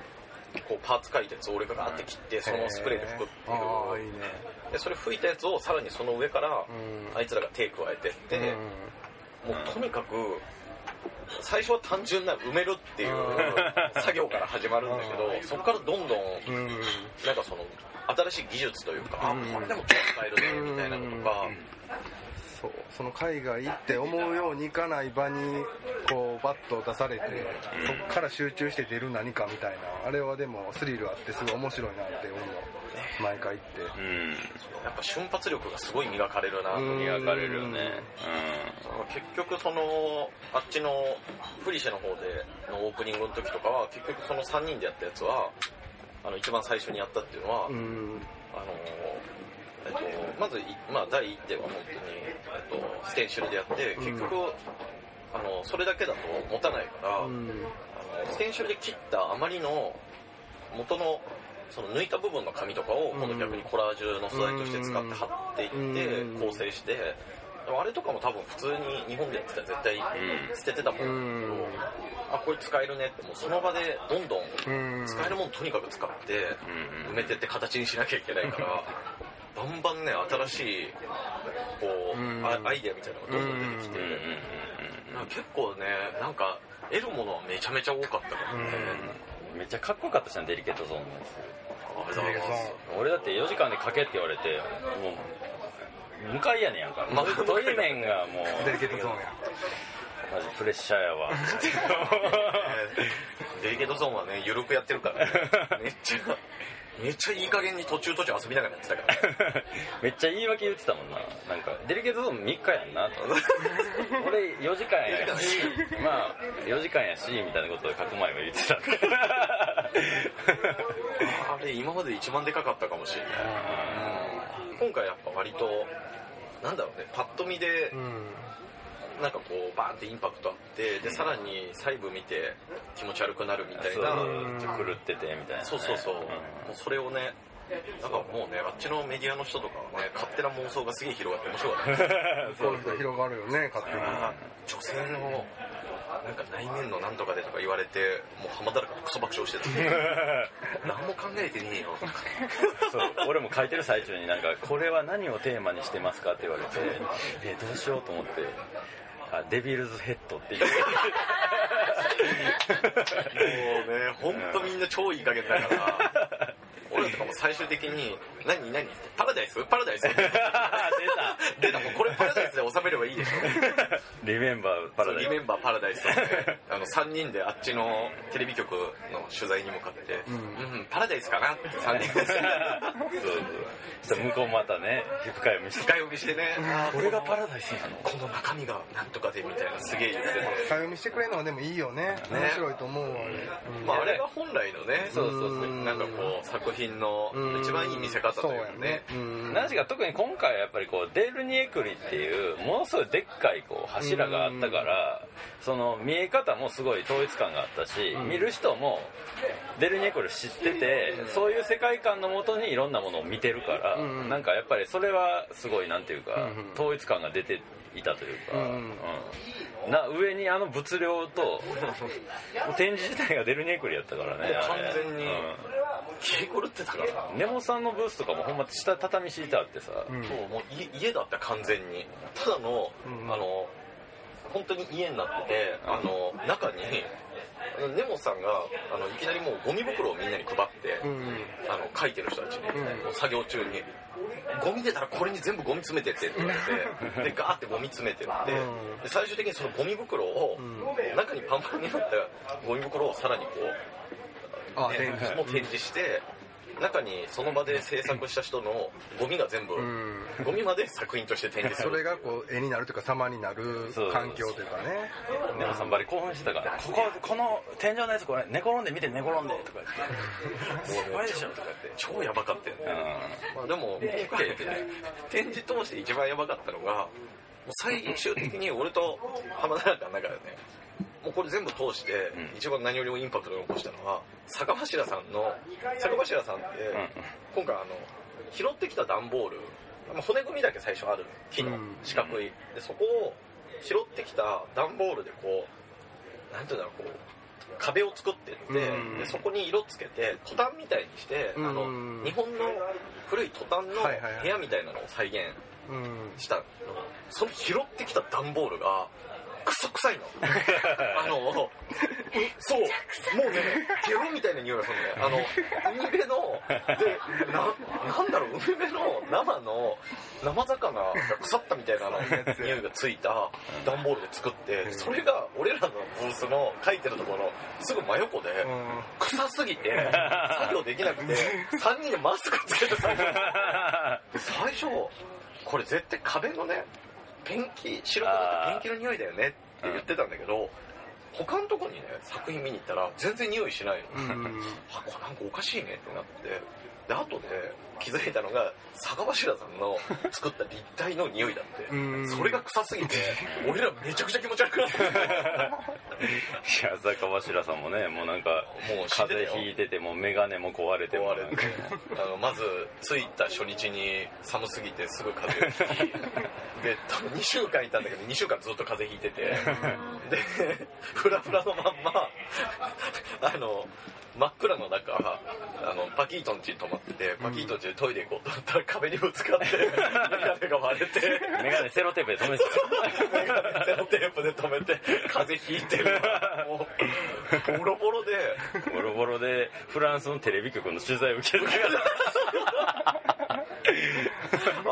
[SPEAKER 3] こうパーツ書いたやつを俺がガーって切ってそのスプレーで拭くっていう。
[SPEAKER 2] いいね。
[SPEAKER 3] でそれ拭いたやつをさらにその上から
[SPEAKER 2] うん。
[SPEAKER 3] あいつらが手加えてって、
[SPEAKER 2] うん。
[SPEAKER 3] もうとにかく最初は単純な埋めるっていう作業から始まるんだけどそこからどんどん
[SPEAKER 2] うん。
[SPEAKER 3] なんかその新しい技術というか、あ
[SPEAKER 2] うん。
[SPEAKER 3] これでも使えるねみたいなことが、
[SPEAKER 2] そう。その海外行って思うようにいかない場にこうバット出されてそこから集中して出る何かみたいな。あれはでもスリルあってすごい面白いなって思う毎回行って。
[SPEAKER 1] うん。
[SPEAKER 3] やっぱ瞬発力がすごい磨かれるなと、
[SPEAKER 2] うん。
[SPEAKER 1] 磨かれるよね。
[SPEAKER 3] 結局そのあっちのフリシェの方でのオープニングの時とかは結局その3人でやったやつはあの一番最初にやったっていうのは、
[SPEAKER 2] うん。
[SPEAKER 3] あのえっと、まずい、まあ、第一手は本当に、えっと、ステンシルでやって結局、あのそれだけだと持たないから、
[SPEAKER 2] うん。
[SPEAKER 3] あのステンシルで切ったあまりの元のその抜いた部分の紙とかを今度逆にコラージュの素材として使って貼っていって
[SPEAKER 2] うん。
[SPEAKER 3] 構成してあれとかも多分普通に日本でやってたら絶対捨ててたもんだけど
[SPEAKER 2] うん。
[SPEAKER 3] あこれ使えるねってもうその場でどんどん
[SPEAKER 2] うん。
[SPEAKER 3] 使えるものとにかく使って
[SPEAKER 1] うん。
[SPEAKER 3] 埋めてって形にしなきゃいけないからバンバンね新しいこう
[SPEAKER 2] うん。
[SPEAKER 3] あアイデアみたいなのがどんどん出てきて
[SPEAKER 1] うん。
[SPEAKER 3] 結構ねなんか得るものはめちゃめちゃ多かったからね。
[SPEAKER 1] うんめっちゃかっこよかったしなデリケートゾーンの
[SPEAKER 3] ありがとうございます。
[SPEAKER 1] 俺だって4時間で書けって言われてもう向かいやねんやんか。
[SPEAKER 3] まあ
[SPEAKER 1] 問い面がもう
[SPEAKER 2] デリケートゾーンや。
[SPEAKER 1] マジプレッシャーやわ。
[SPEAKER 3] デリケートゾーンはね、緩くやってるからね。めっちゃ、めっちゃいい加減に途中途中遊びながらやってたから。
[SPEAKER 1] めっちゃ言い訳言ってたもんな。なんかデリケートゾーン3日やんなと。俺4時間やしまあ4時間やしみたいなことを書く前は言ってた。
[SPEAKER 3] あれ、今まで一番でかかったかもしれない。今回やっぱ割と、なんだろうね、パッと見で
[SPEAKER 2] う、ん
[SPEAKER 3] なんかこう、バーンってインパクトあって、で、さらに細部見て気持ち悪くなるみたいな。
[SPEAKER 1] 狂っててみたいなね、
[SPEAKER 3] そうそうそう。もうそれをね、なんかもうね、あっちのメディアの人とかはね、勝手な妄想がすげえ広がって面白かった。
[SPEAKER 2] そういう。人広がるよね勝手に。
[SPEAKER 3] 女性のなんか内面のなんとかでとか言われてもう浜田らかとクソ爆笑してた。何も考えてねえよ。と か
[SPEAKER 1] そう。俺も書いてる最中になんかこれは何をテーマにしてますかって言われてえどうしようと思ってあデビルズヘッドって言って
[SPEAKER 3] もうね本当みんな超いい加減だから。俺とかも最終的に「何何？パラダイス？パラダイス? 」
[SPEAKER 1] 出た。
[SPEAKER 3] 出たれパラダイスで収めればいいでしょ
[SPEAKER 1] リメンバーパラダイス。
[SPEAKER 3] リメンバーパラダイス。あの3人であっちのテレビ局の取材に向かって「うん、うん、パラダイスかな?」って。3人で。
[SPEAKER 1] そうそう。向こうまたね深読みして
[SPEAKER 3] 深読みしてね。
[SPEAKER 1] これがパラダイスなの。
[SPEAKER 3] この中身がなんとかでみたいなすげえ言ってて。
[SPEAKER 2] 深読みしてくれるのはでもいいよね。面白いと思うわ。あれうん。
[SPEAKER 3] まあ、あれが本来のね
[SPEAKER 1] そうそうそう。
[SPEAKER 3] なんかこう作品の一番いい見せ方というかね。
[SPEAKER 2] うん。
[SPEAKER 1] 何しか特に今回はやっぱりこうデルニエクリっていうものすごいでっかいこう柱があったからその見え方もすごい統一感があったし見る人もデルニエクリ知っててそういう世界観のもとにいろんなものを見てるから
[SPEAKER 2] うん
[SPEAKER 1] なんかやっぱりそれはすごいなんていうか
[SPEAKER 2] うん
[SPEAKER 1] 統一感が出ていたというか。
[SPEAKER 2] うん
[SPEAKER 1] うん。な上にあの物量と展示自体がデルニエクリやったからね
[SPEAKER 3] 完全に。
[SPEAKER 1] うん。
[SPEAKER 3] 気狂ってたか。ら
[SPEAKER 1] ネモさんのブースとかもほんま下畳敷いてあってさ、
[SPEAKER 2] うん。
[SPEAKER 3] そうもう家家だった完全に。ただの、
[SPEAKER 2] うん。
[SPEAKER 3] あの本当に家になっててあの中にあの根本さんがあのいきなりもうゴミ袋をみんなに配って、
[SPEAKER 2] うん
[SPEAKER 3] あの書いてる人たちに、
[SPEAKER 2] うん。
[SPEAKER 3] 作業中にゴミ出たらこれに全部ゴミ詰めてってって言われてでガーってゴミ詰めてって、
[SPEAKER 2] うん。
[SPEAKER 3] で最終的にそのゴミ袋を、
[SPEAKER 2] うん。
[SPEAKER 3] 中にパンパンになったゴミ袋をさらにこうね
[SPEAKER 2] 展示
[SPEAKER 3] して中にその場で制作した人のゴミが全部、
[SPEAKER 2] うん。
[SPEAKER 3] ゴミまで作品として展示する。
[SPEAKER 2] それがこう絵になるというか様になる環境というかね。
[SPEAKER 1] ネモさんバリ興奮してたから「こここの天井のやつこれ寝転んで見て寝転んで」とか言って「すごいでしょ」とか言って。
[SPEAKER 3] 超やばかったよね、
[SPEAKER 1] う
[SPEAKER 3] まあ、でも今回展示通して一番やばかったのがもう最終的に俺と浜田中の中でね。もうこれ全部通して
[SPEAKER 1] うん。
[SPEAKER 3] 一番何よりもインパクトを残したのは坂柱さんの坂柱さんって今回あの拾ってきた段ボールまあ骨組みだけ最初ある木の
[SPEAKER 2] うん。
[SPEAKER 3] 四角い。でそこを拾ってきた段ボールでこうなんていうんだろうこう壁を作ってって、
[SPEAKER 2] うん
[SPEAKER 3] でそこに色つけてトタンみたいにして、あの
[SPEAKER 2] うん
[SPEAKER 3] 日本の古いトタンの部屋みたいなのを再現
[SPEAKER 2] うん。
[SPEAKER 3] したの。その拾ってきた段ボールがクソ臭いの。あのそう。もうねゲロみたいな匂いがするのね。あの海辺のでななんだろう海辺の生の生魚が腐ったみたいなの匂いがついた段ボールで作ってそれが俺らのブースの書いてるところすぐ真横で
[SPEAKER 2] うん。
[SPEAKER 3] 臭すぎて 作業できなくて3人でマスクつけて作業。で最初これ絶対壁のねペンキ白くなったペンキの匂いだよねって言ってたんだけど他のとこにね作品見に行ったら全然匂いしないの、
[SPEAKER 2] うん。
[SPEAKER 3] あこれなんかおかしいねってなって。で後で気づいたのが坂柱さんの作った立体の匂いだって。
[SPEAKER 2] うん。
[SPEAKER 3] それが臭すぎて俺らめちゃくちゃ気持ち悪くなって。
[SPEAKER 1] いや坂柱さんもねもうなんか
[SPEAKER 3] もう
[SPEAKER 1] 風邪ひいててもう眼鏡も壊れても。
[SPEAKER 3] 壊れて。あのまず着いた初日に寒すぎてすぐ風邪をひき。で多分2週間いたんだけど2週間ずっと風邪ひいてて。でフラフラのまんまあの真っ暗の中あのパキートン家に泊まっててパキートン家でトイレ行こうと思ったら壁にぶつかって眼鏡が割れて。
[SPEAKER 1] 眼鏡セロテープで止めてた
[SPEAKER 3] メガネセロテープで止めて風邪ひいてるわ。もうボロボロで。
[SPEAKER 1] ボロボロでフランスのテレビ局の取材を受ける。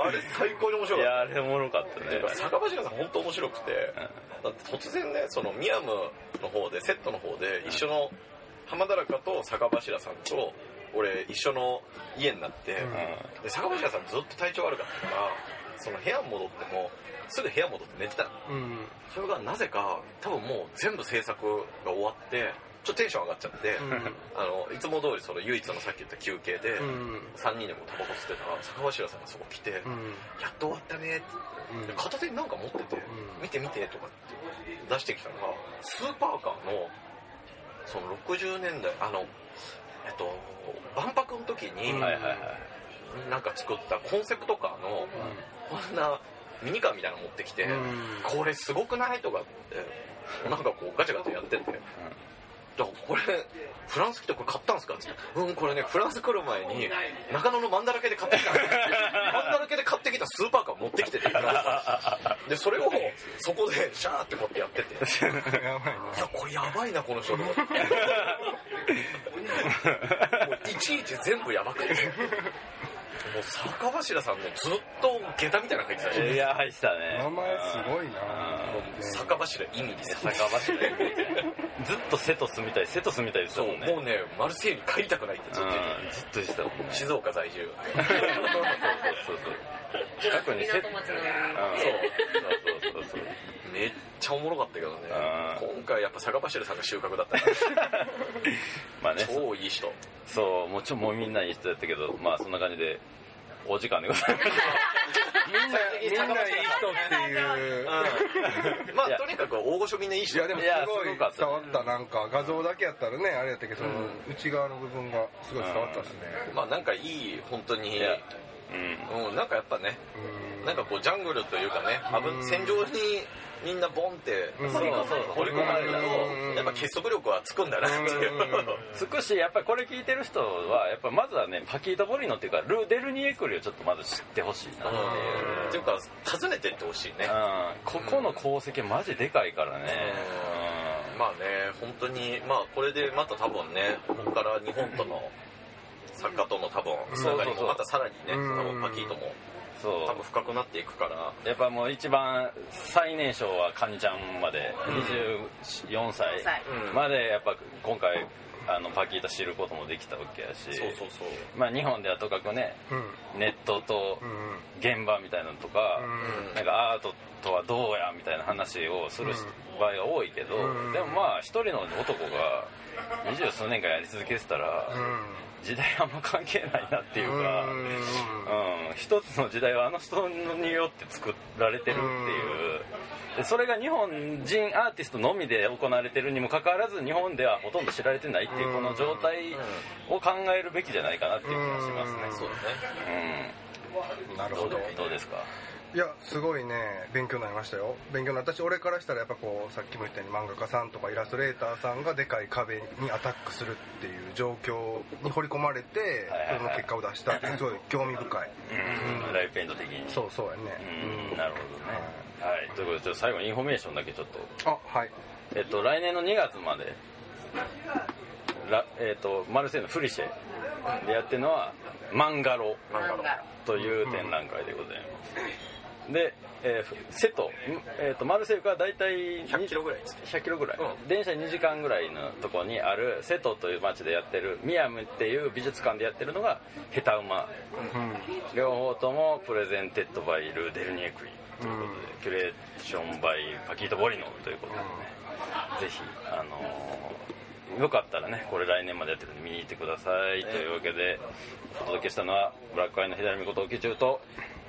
[SPEAKER 3] あれ最高に面白かった。
[SPEAKER 1] いやあれおもろかったね。
[SPEAKER 3] 坂柱さん本当面白くて。だって突然ねそのミヤムの方でセットの方で一緒の浜田中と坂柱さんと俺一緒の家になって、
[SPEAKER 2] うん。
[SPEAKER 3] で坂柱さんずっと体調悪かったからその部屋に戻ってもすぐ部屋戻って寝てたの。
[SPEAKER 2] うん。
[SPEAKER 3] それがなぜか多分もう全部制作が終わってちょっとテンション上がっちゃって、
[SPEAKER 2] うん。
[SPEAKER 3] あのいつも通りその唯一のさっき言った休憩で、
[SPEAKER 2] うん。
[SPEAKER 3] 3人でこうタバコ吸ってたら坂柱さんがそこ来て、
[SPEAKER 2] うん。
[SPEAKER 3] やっと終わったねって片手になんか持ってて、
[SPEAKER 2] ん。
[SPEAKER 3] 見て見てとかって出してきたのがスーパーカーのその60年代あのえっと万博の時に、
[SPEAKER 2] うん。
[SPEAKER 1] はいはいはい。
[SPEAKER 3] なんか作ったコンセプトカーの、こんなミニカーみたいなの持ってきて
[SPEAKER 2] うん「
[SPEAKER 3] これすごくない?」とかってなんかこうガチャガチャやってて「だからこれフランス来てこれ買ったんですか?」ってうんこれねフランス来る前に中野のマンだらけで買ってきたんですよ。マンだらけで買ってきたスーパーカー持ってきててでそれをそこでシャーってこうやってて
[SPEAKER 2] やばい。ない
[SPEAKER 3] やこれやばいなこの人と思って。もういちいち全部やばくてもう坂柱さんもずっと下駄みたいなの入ってたし
[SPEAKER 1] いや入ってたね。
[SPEAKER 2] 名前すごいな。
[SPEAKER 3] 坂柱意味です。
[SPEAKER 1] 坂柱ずっとセトスみたいセトスみたいです
[SPEAKER 3] そう
[SPEAKER 1] もんね
[SPEAKER 3] もうねマルセイユに帰りたくないってずっと言って
[SPEAKER 1] うん。ずっと言ってたもん。ね
[SPEAKER 3] て静岡在住。
[SPEAKER 1] そうそうそう 近くにセ
[SPEAKER 5] 港町の
[SPEAKER 1] うん。そう。そうそうそう
[SPEAKER 3] めっちゃおもろかったけどね。
[SPEAKER 1] う
[SPEAKER 3] 今回やっぱ坂柱さんが収穫だった
[SPEAKER 1] まあね。
[SPEAKER 3] 超いい人。
[SPEAKER 1] そうもちろんもうみんないい人だったけどまあそんな感じでお時間でございます。
[SPEAKER 2] みんなみんないい人っていう。
[SPEAKER 3] まあとにかく大御所みんないい人。
[SPEAKER 2] いやでもすごい
[SPEAKER 1] すごかった
[SPEAKER 2] 伝わったなんか画像だけやったらねあれやったけどその内側の部分がすごい伝わったっすね。
[SPEAKER 3] まあなんかいい本当に
[SPEAKER 1] うん。
[SPEAKER 3] うんなんかやっぱね
[SPEAKER 2] うん。
[SPEAKER 3] なんかこうジャングルというかね危
[SPEAKER 2] うん。
[SPEAKER 3] 戦場にみんなボンって
[SPEAKER 2] うん。
[SPEAKER 3] 掘り込まれる
[SPEAKER 2] うん
[SPEAKER 3] とやっぱ結束力はつくんだな。っていう
[SPEAKER 2] うん。
[SPEAKER 1] つくしやっぱりこれ聞いてる人はやっぱまずはねパキート・ボリノっていうかル・デルニエクリをちょっとまず知ってほしいなっていう。
[SPEAKER 3] か訪ねてってほしいね。
[SPEAKER 1] うん。ここの功績マジでかいからね。
[SPEAKER 3] まあね本当にまあこれでまた多分ねここから日本との作家との多分つながりもまたさらにね
[SPEAKER 2] うん。
[SPEAKER 3] 多分パキートも
[SPEAKER 1] そう。
[SPEAKER 3] 多分深くなっていくから。
[SPEAKER 1] やっぱもう一番最年少はカニちゃんまで。24歳
[SPEAKER 5] 歳。
[SPEAKER 3] うん。
[SPEAKER 1] までやっぱ今回あのパキート知ることもできたわけやし。
[SPEAKER 3] そうそうそう。
[SPEAKER 1] まあ日本ではとかくね
[SPEAKER 2] うん。
[SPEAKER 1] ネットと
[SPEAKER 2] うん
[SPEAKER 1] 現場みたいなのとか、
[SPEAKER 2] うん
[SPEAKER 1] なんかアートとはどうやみたいな話をする場合が多いけど、
[SPEAKER 2] うん
[SPEAKER 1] でもまあ一人の男が二十数年間やり続けてたら、時代あんま関係ないなっていうか、
[SPEAKER 2] うん
[SPEAKER 1] うん一つの時代はあの人によって作られてるっていう。でそれが日本人アーティストのみで行われてるにもかかわらず日本ではほとんど知られてないっていうこの状態を考えるべきじゃないかなっていう気がしますね。
[SPEAKER 2] うん。
[SPEAKER 3] そうだね。
[SPEAKER 1] うん。
[SPEAKER 2] なるほど。
[SPEAKER 1] どうですか？
[SPEAKER 2] いやすごいね勉強になりましたよ。勉強になったし俺からしたらやっぱこうさっきも言ったように漫画家さんとかイラストレーターさんがでかい壁にアタックするっていう状況に掘り込まれてその結果を出したってすごい興味深い。
[SPEAKER 1] うんライブペイント的に
[SPEAKER 2] そうそうやね
[SPEAKER 1] うん。なるほどね。はい。ということでちょっと最後にインフォメーションだけちょっと。
[SPEAKER 2] あはい。
[SPEAKER 1] えっと来年の2月までラえっとマルセイユの Friche でやってるのは
[SPEAKER 3] Mangaro。
[SPEAKER 1] という展覧会でございますで、えーセト、えー、とマルセイユから大体
[SPEAKER 3] 100キロぐらいですね
[SPEAKER 1] 100キロぐらい、
[SPEAKER 3] うん。
[SPEAKER 1] 電車2時間ぐらいのところにあるセトという町でやってる MIAM っていう美術館でやってるのがヘタウマ。
[SPEAKER 2] うん。
[SPEAKER 1] 両方とも presented by Le Dernier Cri ということで、 curation by Pakito Bolino ということでね、ぜひあのーよかったらねこれ来年までやってるんで見に行ってください、というわけでお届けしたのはブラックアイの左目こと沖中と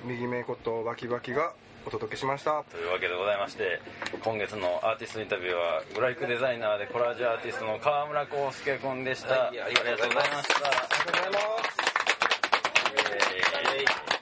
[SPEAKER 2] 右目ことバキバキがお届けしました。
[SPEAKER 1] というわけでございまして今月のアーティストインタビューはグラフィックデザイナーでコラージュアーティストの川村康介君でした、
[SPEAKER 3] はいありがとうございま
[SPEAKER 1] した
[SPEAKER 2] ありがとうございます